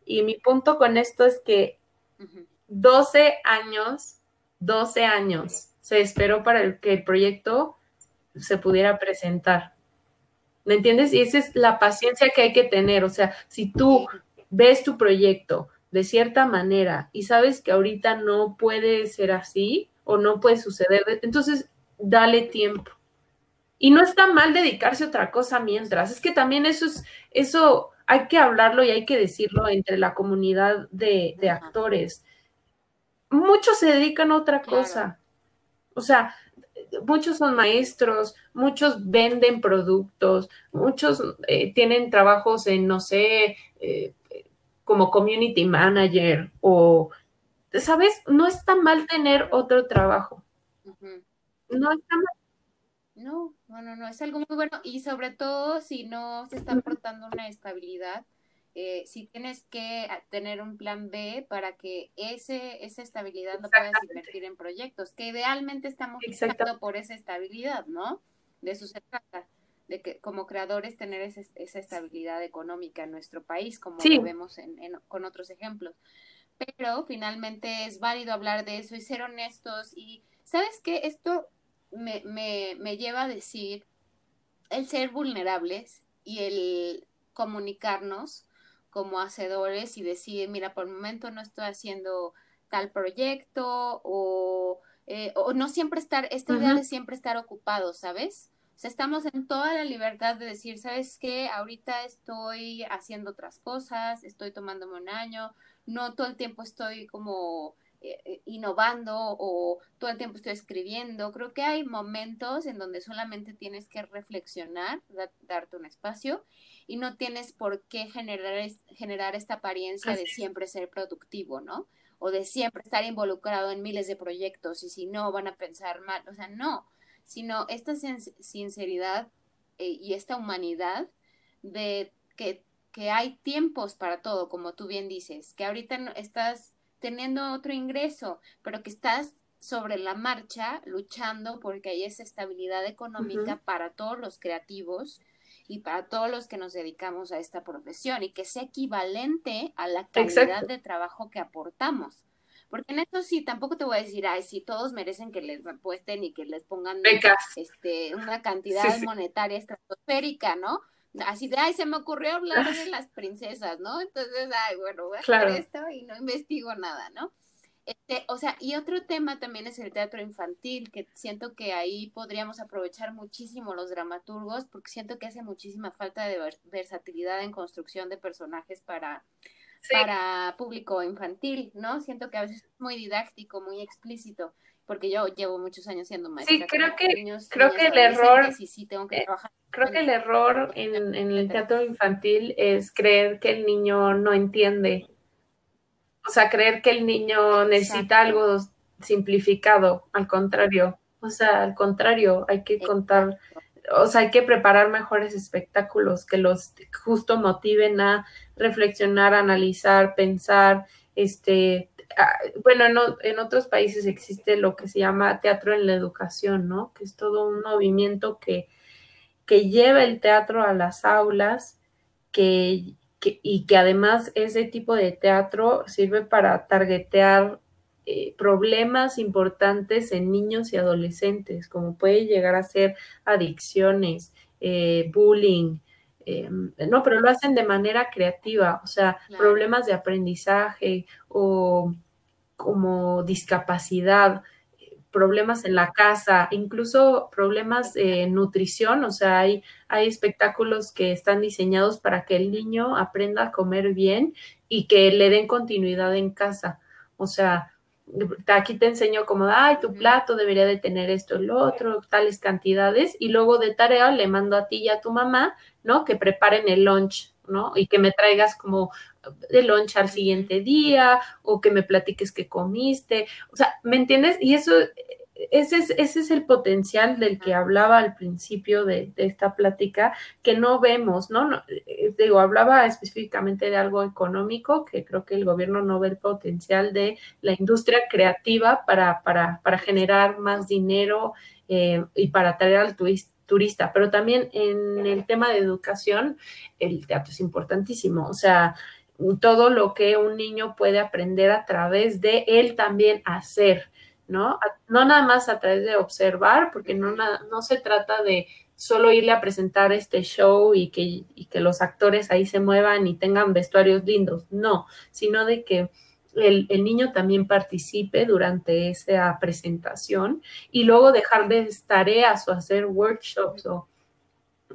Y mi punto con esto es que 12 años, 12 años se esperó para que el proyecto se pudiera presentar. ¿Me entiendes? Y esa es la paciencia que hay que tener. O sea, si tú ves tu proyecto de cierta manera y sabes que ahorita no puede ser así o no puede suceder, entonces dale tiempo. Y no está mal dedicarse a otra cosa mientras. Es que también eso es, eso hay que hablarlo y hay que decirlo entre la comunidad de, actores. Muchos se dedican a otra cosa. O sea, muchos son maestros, muchos venden productos, muchos eh, tienen trabajos en, no sé, eh, como community manager o, ¿sabes? No está mal tener otro trabajo. No está mal. No, no, no, no, es algo muy bueno y sobre todo si no se está aportando una estabilidad eh, si tienes que tener un plan B para que ese, esa estabilidad lo puedas invertir en proyectos, que idealmente estamos buscando por esa estabilidad, ¿no? De eso se trata, de que como creadores tener esa estabilidad económica en nuestro país, como lo vemos en, con otros ejemplos. Pero finalmente es válido hablar de eso y ser honestos y, ¿sabes qué? Esto me, me, me lleva a decir el ser vulnerables y el comunicarnos como hacedores y decir, mira, por el momento no estoy haciendo tal proyecto o, eh, o no siempre estar, esta idea de siempre estar ocupado, ¿sabes? O sea, estamos en toda la libertad de decir, ¿sabes qué? Ahorita estoy haciendo otras cosas, estoy tomándome un año, no todo el tiempo estoy como innovando o todo el tiempo estoy escribiendo. Creo que hay momentos en donde solamente tienes que reflexionar, darte un espacio y no tienes por qué generar, generar esta apariencia de siempre ser productivo, ¿no? O de siempre estar involucrado en miles de proyectos y si no van a pensar mal, o sea, no, sino esta sinceridad eh, y esta humanidad de que, que hay tiempos para todo, como tú bien dices, que ahorita no, estás teniendo otro ingreso, pero que estás sobre la marcha luchando porque hay esa estabilidad económica para todos los creativos y para todos los que nos dedicamos a esta profesión y que sea equivalente a la calidad de trabajo que aportamos. Porque en eso sí, tampoco te voy a decir, ay, sí, todos merecen que les apuesten y que les pongan este, una cantidad monetaria estratosférica, ¿no? Así de, ay, se me ocurrió hablar de [laughs] las princesas, ¿no? Entonces, ay, bueno, voy a hacer esto y no investigo nada, ¿no? Este, o sea, y otro tema también es el teatro infantil, que siento que ahí podríamos aprovechar muchísimo los dramaturgos, porque siento que hace muchísima falta de versatilidad en construcción de personajes para, para público infantil, ¿no? Siento que a veces es muy didáctico, muy explícito, porque yo llevo muchos años siendo maestra. Sí, creo que, creo que el error, tengo que creo que el error en, en el teatro infantil es creer que el niño no entiende o sea, creer que el niño necesita algo simplificado, al contrario. O sea, al contrario, hay que contar, o sea, hay que preparar mejores espectáculos que los justo motiven a reflexionar, analizar, pensar, este, bueno, en, otros países existe lo que se llama teatro en la educación, ¿no? Que es todo un movimiento que, que lleva el teatro a las aulas, que y que además ese tipo de teatro sirve para targetear eh, problemas importantes en niños y adolescentes, como puede llegar a ser adicciones, eh, bullying, em, no, pero lo hacen de manera creativa, o sea, problemas de aprendizaje o como discapacidad, problemas en la casa, incluso problemas de nutrición, o sea, hay, hay espectáculos que están diseñados para que el niño aprenda a comer bien y que le den continuidad en casa. O sea, aquí te enseño como, ay, tu plato debería de tener esto, el otro, tales cantidades, y luego de tarea le mando a ti y a tu mamá, ¿no? Que preparen el lunch, ¿no? Y que me traigas como de lunch al siguiente día, o que me platiques qué comiste, o sea, ¿me entiendes? Y eso ese es, ese es el potencial del que hablaba al principio de, esta plática, que no vemos, ¿no? ¿no? Eh, digo, hablaba específicamente de algo económico, que creo que el gobierno no ve el potencial de la industria creativa para, para, para generar más dinero eh, y para atraer al turista, pero también en el tema de educación, el teatro es importantísimo, o sea, todo lo que un niño puede aprender a través de él también hacer. ¿No? No nada más a través de observar, porque no, no se trata de solo irle a presentar este show y que, que los actores ahí se muevan y tengan vestuarios lindos, no, sino de que el, niño también participe durante esa presentación y luego dejarles tareas o hacer workshops o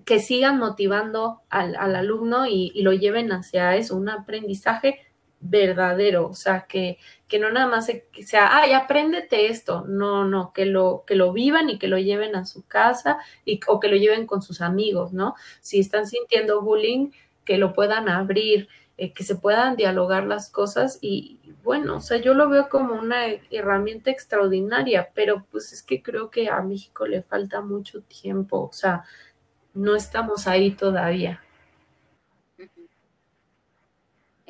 que sigan motivando al, alumno y, y, lo lleven hacia eso, un aprendizaje verdadero, o sea, que, que no nada más sea, ay, apréndete esto, no, no, que lo, que lo vivan y que lo lleven a su casa y, o que lo lleven con sus amigos, ¿no? Si están sintiendo bullying, que lo puedan abrir, eh, que se puedan dialogar las cosas y, bueno, o sea, yo lo veo como una herramienta extraordinaria, pero pues es que creo que a México le falta mucho tiempo, o sea, no estamos ahí todavía.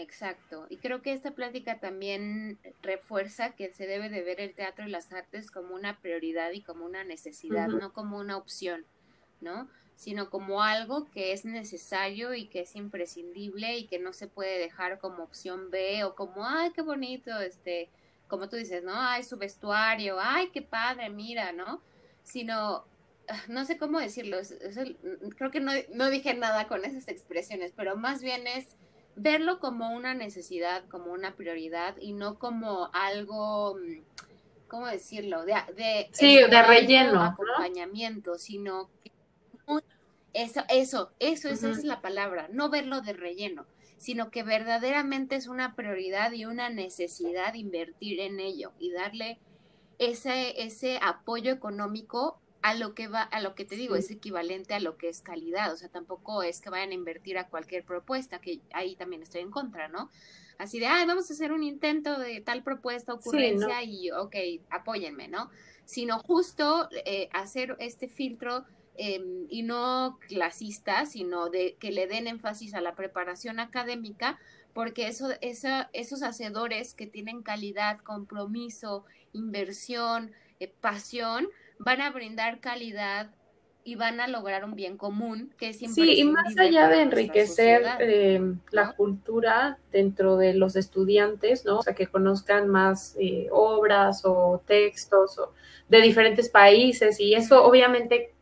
Exacto. Y creo que esta plática también refuerza que se debe de ver el teatro y las artes como una prioridad y como una necesidad, no como una opción, ¿no? Sino como algo que es necesario y que es imprescindible y que no se puede dejar como opción B o como, ay, qué bonito, este, como tú dices, ¿no? Ay, su vestuario, ay, qué padre, mira, ¿no? Sino, ah, no sé cómo decirlo, creo que no, no dije nada con esas expresiones, pero más bien es verlo como una necesidad, como una prioridad y no como algo, mm, ¿cómo decirlo? De, de, sí, de relleno. Acompañamiento, sino que eso, eso, eso, esa es la palabra, no verlo de relleno, sino que verdaderamente es una prioridad y una necesidad invertir en ello y darle ese, ese apoyo económico a lo que va, a lo que te digo, es equivalente a lo que es calidad, o sea, tampoco es que vayan a invertir a cualquier propuesta, que ahí también estoy en contra, ¿no? Así de, ay, vamos a hacer un intento de tal propuesta, ocurrencia y, ok, apóyenme, ¿no? Sino justo eh, hacer este filtro em, y no clasista, sino de que le den énfasis a la preparación académica, porque eso, esos hacedores que tienen calidad, compromiso, inversión, eh, pasión, van a brindar calidad y van a lograr un bien común que es Sí, y más allá de enriquecer eh, la cultura dentro de los estudiantes, ¿no? O sea, que conozcan más eh, obras o textos o de diferentes países y eso obviamente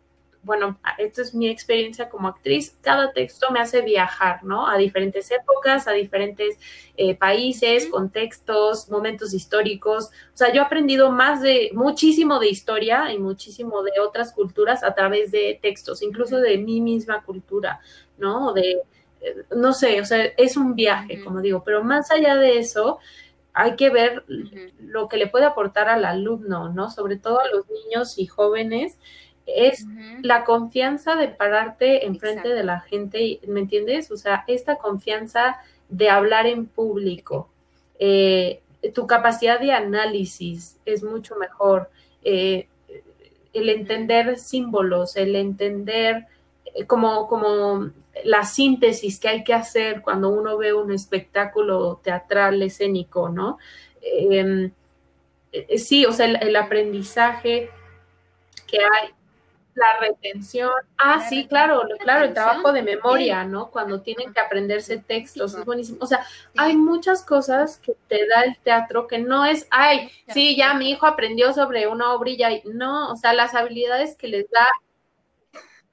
bueno, esta es mi experiencia como actriz, cada texto me hace viajar, ¿no? A diferentes épocas, a diferentes eh, países, contextos, momentos históricos. O sea, yo he aprendido más de, muchísimo de historia y muchísimo de otras culturas a través de textos, incluso de mi misma cultura, ¿no? De, eh, no sé, o sea, es un viaje, como digo, pero más allá de eso, hay que ver lo que le puede aportar al alumno, ¿no? Sobre todo a los niños y jóvenes es la confianza de pararte enfrente de la gente, ¿me entiendes? O sea, esta confianza de hablar en público, eh, tu capacidad de análisis es mucho mejor, eh, el entender símbolos, el entender eh, como, como la síntesis que hay que hacer cuando uno ve un espectáculo teatral escénico, ¿no? Em, sí, o sea, el aprendizaje que hay la retención. Ah, sí, claro, claro, el trabajo de memoria, ¿no? Cuando tienen que aprenderse textos, es buenísimo. O sea, hay muchas cosas que te da el teatro que no es, ay, sí, ya mi hijo aprendió sobre una obrilla y no, o sea, las habilidades que les da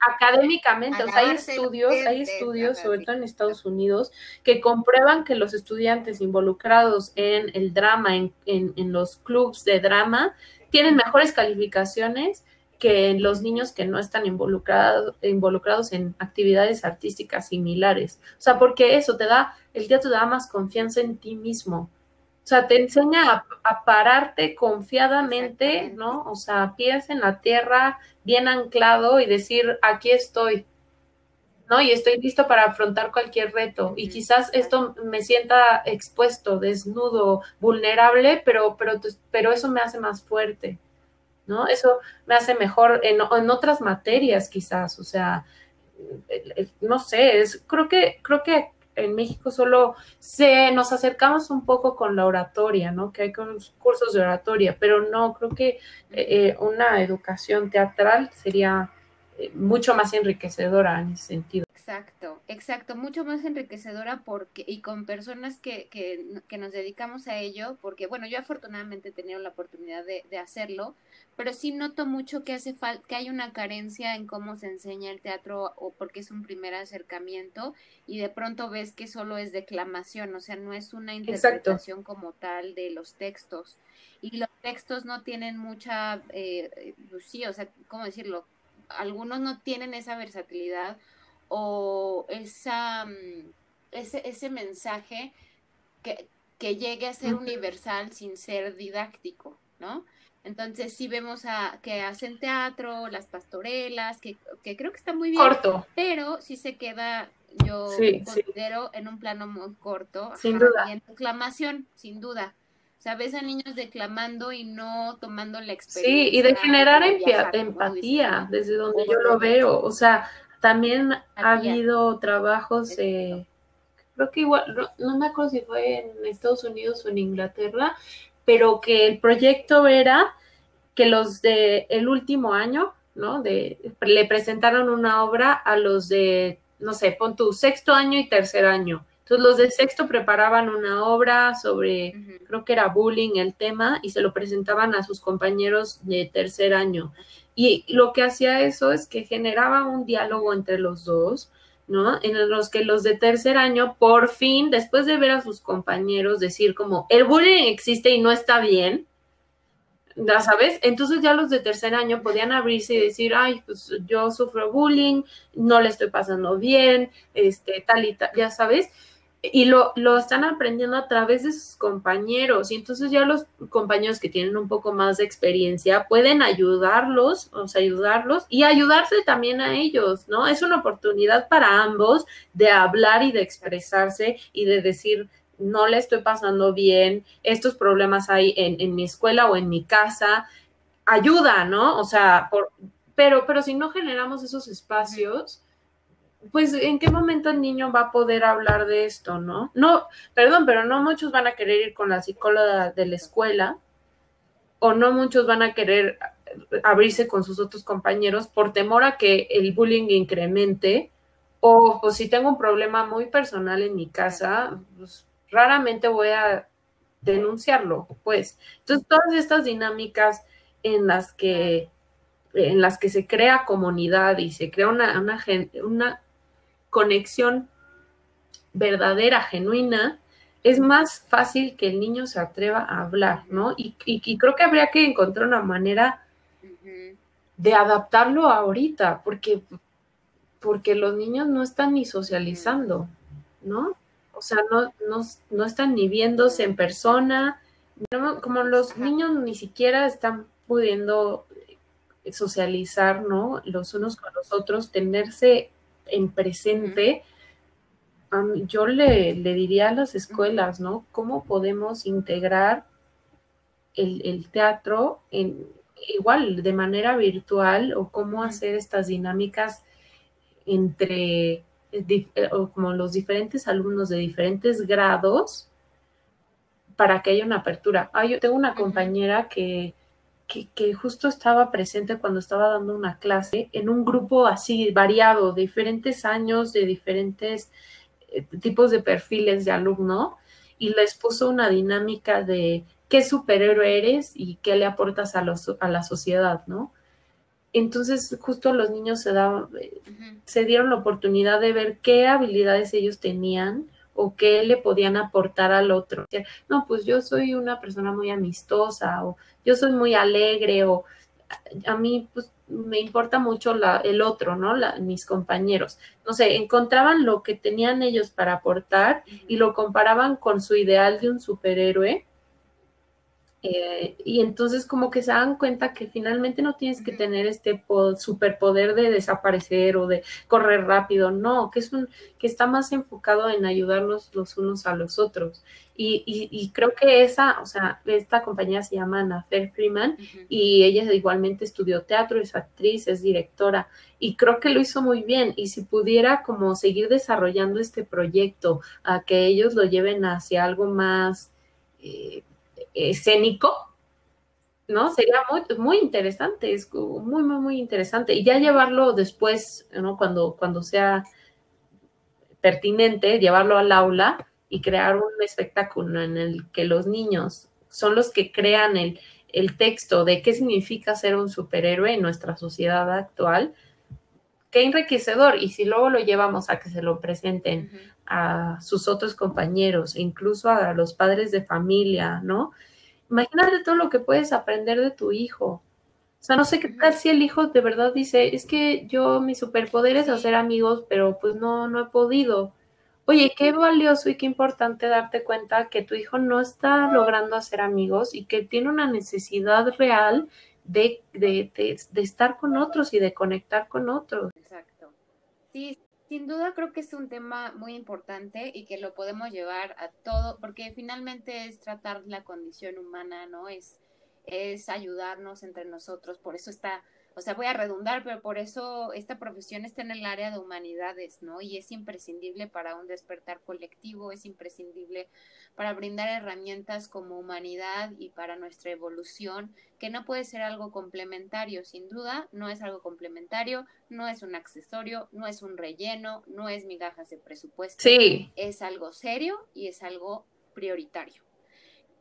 académicamente, o sea, hay estudios, hay estudios, sobre todo en Estados Unidos, que comprueban que los estudiantes involucrados en el drama, en, en, los clubs de drama, tienen mejores calificaciones que los niños que no están involucrados, involucrados en actividades artísticas similares. O sea, porque eso te da, el teatro te da más confianza en ti mismo. O sea, te enseña a, pararte confiadamente, ¿no? O sea, pies en la tierra, bien anclado y decir, aquí estoy, ¿no? Y estoy listo para afrontar cualquier reto. Y quizás esto me sienta expuesto, desnudo, vulnerable, pero, pero, pero eso me hace más fuerte, ¿no? Eso me hace mejor en, en otras materias, quizás. O sea, no sé, es, creo que, creo que en México solo se nos acercamos un poco con la oratoria, ¿no? Que hay cursos de oratoria, pero no, creo que eh, eh, una educación teatral sería eh, mucho más enriquecedora en ese sentido. Exacto, exacto, mucho más enriquecedora porque y con personas que, que, que nos dedicamos a ello, porque bueno, yo afortunadamente he tenido la oportunidad de, de hacerlo, pero sí noto mucho que hace falta, que hay una carencia en cómo se enseña el teatro o porque es un primer acercamiento y de pronto ves que solo es declamación, o sea, no es una interpretación como tal de los textos. Y los textos no tienen mucha, eh, pues sí, o sea, ¿cómo decirlo? Algunos no tienen esa versatilidad o esa, mm, ese, ese mensaje que, que llegue a ser universal sin ser didáctico, ¿no? Entonces sí vemos a que hacen teatro, las pastorelas, que, que creo que está muy bien. Corto. Pero sí se queda, yo considero, en un plano muy corto. Sin duda. Y en declamación, sin duda. O sea, ves a niños declamando y no tomando la experiencia. Sí, y de generar empatía, desde donde yo lo veo. O sea, también ha habido trabajos, eh, creo que igual, no, me acuerdo si fue en Estados Unidos o en Inglaterra, pero que el proyecto era que los de el último año, ¿no? De, le presentaron una obra a los de, no sé, pon tu sexto año y tercer año. Entonces los de sexto preparaban una obra sobre, creo que era bullying el tema, y se lo presentaban a sus compañeros de tercer año. Y lo que hacía eso es que generaba un diálogo entre los dos, ¿no? En los que los de tercer año, por fin, después de ver a sus compañeros decir como, el bullying existe y no está bien, ¿ya sabes? Entonces ya los de tercer año podían abrirse y decir, ay, pues yo sufro bullying, no le estoy pasando bien, este, tal y tal, ya sabes y lo, lo, están aprendiendo a través de sus compañeros y entonces ya los compañeros que tienen un poco más de experiencia pueden ayudarlos, o sea, ayudarlos y ayudarse también a ellos, ¿no? Es una oportunidad para ambos de hablar y de expresarse y de decir, no le estoy pasando bien, estos problemas hay en, en mi escuela o en mi casa, ayuda, ¿no? O sea, por, pero, pero si no generamos esos espacios, pues en qué momento el niño va a poder hablar de esto, ¿no? No, perdón, pero no muchos van a querer ir con la psicóloga de la escuela o no muchos van a querer abrirse con sus otros compañeros por temor a que el bullying incremente o pues, si tengo un problema muy personal en mi casa, pues, raramente voy a denunciarlo, pues. Entonces, todas estas dinámicas en las que en las que se crea comunidad y se crea una, una, una conexión verdadera, genuina, es más fácil que el niño se atreva a hablar, ¿no? Y, creo que habría que encontrar una manera de adaptarlo ahorita, porque, porque los niños no están ni socializando, ¿no? O sea, no, no, están ni viéndose en persona, como los niños ni siquiera están pudiendo socializar, ¿no? Los unos con los otros, tenerse en presente, yo le, diría a las escuelas, ¿no? ¿Cómo podemos integrar el, teatro en, igual de manera virtual o cómo hacer estas dinámicas entre eh, como los diferentes alumnos de diferentes grados para que haya una apertura. Ah, yo tengo una compañera que que, justo estaba presente cuando estaba dando una clase en un grupo así variado, de diferentes años, de diferentes eh, tipos de perfiles de alumno, y les puso una dinámica de qué superhéroe eres y qué le aportas a, los, a la sociedad, ¿no? Entonces, justo los niños se daban, se dieron la oportunidad de ver qué habilidades ellos tenían o qué le podían aportar al otro. No, pues yo soy una persona muy amistosa o yo soy muy alegre o a mí pues me importa mucho la, el otro, ¿no? mis compañeros. No sé, encontraban lo que tenían ellos para aportar y lo comparaban con su ideal de un superhéroe eh, y entonces como que se dan cuenta que finalmente no tienes que tener este superpoder de desaparecer o de correr rápido, no, que es un, que está más enfocado en ayudarnos los unos a los otros. Y, y, creo que esa, o sea, esta compañía se llama Ana Freeman y ella igualmente estudió teatro, es actriz, es directora y creo que lo hizo muy bien. Y si pudiera como seguir desarrollando este proyecto, a que ellos lo lleven hacia algo más... Eh, escénico, ¿no? Sería muy, muy interesante, es muy, muy, muy interesante. Y ya llevarlo después, ¿no? Cuando, cuando sea pertinente, llevarlo al aula y crear un espectáculo en el que los niños son los que crean el, el texto de qué significa ser un superhéroe en nuestra sociedad actual, qué enriquecedor. Y si luego lo llevamos a que se lo presenten a sus otros compañeros, incluso a los padres de familia, ¿no? Imagínate todo lo que puedes aprender de tu hijo. O sea, no sé qué tal si el hijo de verdad dice, es que yo mi superpoder es hacer amigos, pero pues no, no he podido. Oye, qué valioso y qué importante darte cuenta que tu hijo no está logrando hacer amigos y que tiene una necesidad real de, de, de estar con otros y de conectar con otros. Exacto. Sí, sin duda creo que es un tema muy importante y que lo podemos llevar a todo, porque finalmente es tratar la condición humana, ¿no? Es, es ayudarnos entre nosotros, por eso está o sea, voy a redundar, pero por eso esta profesión está en el área de humanidades, ¿no? Y es imprescindible para un despertar colectivo, es imprescindible para brindar herramientas como humanidad y para nuestra evolución, que no puede ser algo complementario, sin duda, no es algo complementario, no es un accesorio, no es un relleno, no es migajas de presupuesto. Sí. Es algo serio y es algo prioritario.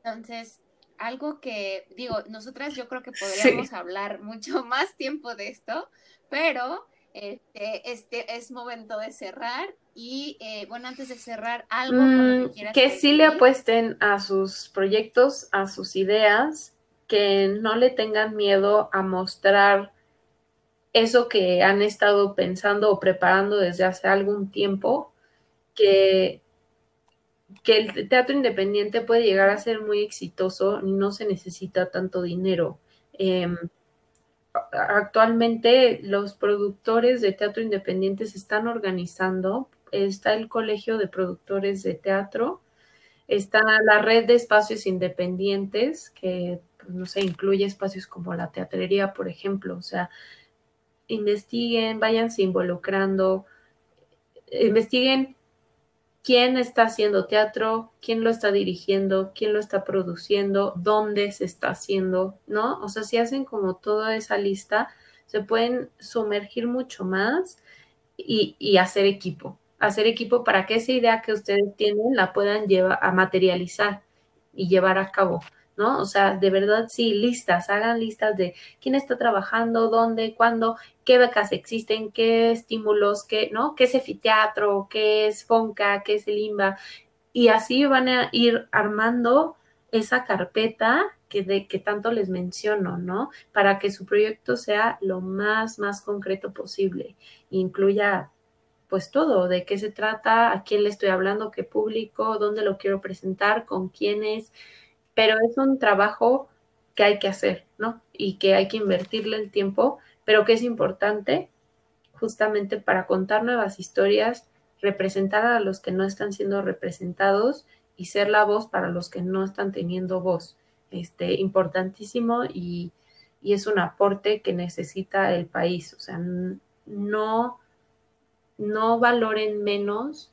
Entonces, algo que, digo, nosotras yo creo que podríamos hablar mucho [laughs] más tiempo de esto, pero este, este es momento de cerrar y eh, bueno, antes de cerrar, algo mm, que, que sí le apuesten a sus proyectos, a sus ideas, que no le tengan miedo a mostrar eso que han estado pensando o preparando desde hace algún tiempo, que que el teatro independiente puede llegar a ser muy exitoso, no se necesita tanto dinero. Em, actualmente los productores de teatro independiente se están organizando. Está el Colegio de Productores de Teatro, está la red de espacios independientes, que, pues, no sé, incluye espacios como la teatrería, por ejemplo. O sea, investiguen, váyanse involucrando, investiguen quién está haciendo teatro, quién lo está dirigiendo, quién lo está produciendo, dónde se está haciendo, ¿no? O sea, si hacen como toda esa lista, se pueden sumergir mucho más y, hacer equipo, hacer equipo para que esa idea que ustedes tienen la puedan llevar a materializar y llevar a cabo. ¿No? O sea, de verdad sí, listas, hagan listas de quién está trabajando, dónde, cuándo, qué becas existen, qué estímulos, qué, ¿no? ¿Qué es efiteatro, qué es FONCA, qué es el IMBA? Y así van a ir armando esa carpeta que, de, tanto les menciono, ¿no? Para que su proyecto sea lo más, más concreto posible. Incluya pues todo, de qué se trata, a quién le estoy hablando, qué público, dónde lo quiero presentar, con quiénes, pero es un trabajo que hay que hacer, ¿no? Y que hay que invertirle el tiempo, pero que es importante justamente para contar nuevas historias, representar a los que no están siendo representados y ser la voz para los que no están teniendo voz. Este, importantísimo y, es un aporte que necesita el país. O sea, no, no valoren menos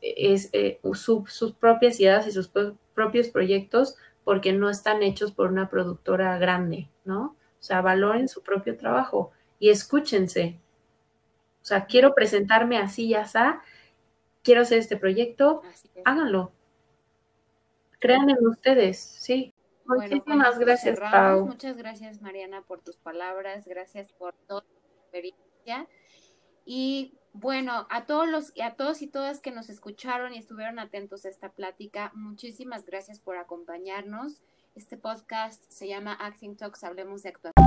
es, eh, sus propias ideas y sus propios proyectos porque no están hechos por una productora grande, ¿no? O sea, valoren su propio trabajo y escúchense. O sea, quiero presentarme así y así, quiero hacer este proyecto, háganlo. Crean en ustedes, sí. Muchísimas gracias, Pau. Muchas gracias, Mariana, por tus palabras. Gracias por toda tu experiencia. Y bueno, a todos los a todos y todas que nos escucharon y estuvieron atentos a esta plática, muchísimas gracias por acompañarnos. Este podcast se llama Acting Talks, hablemos de actuación.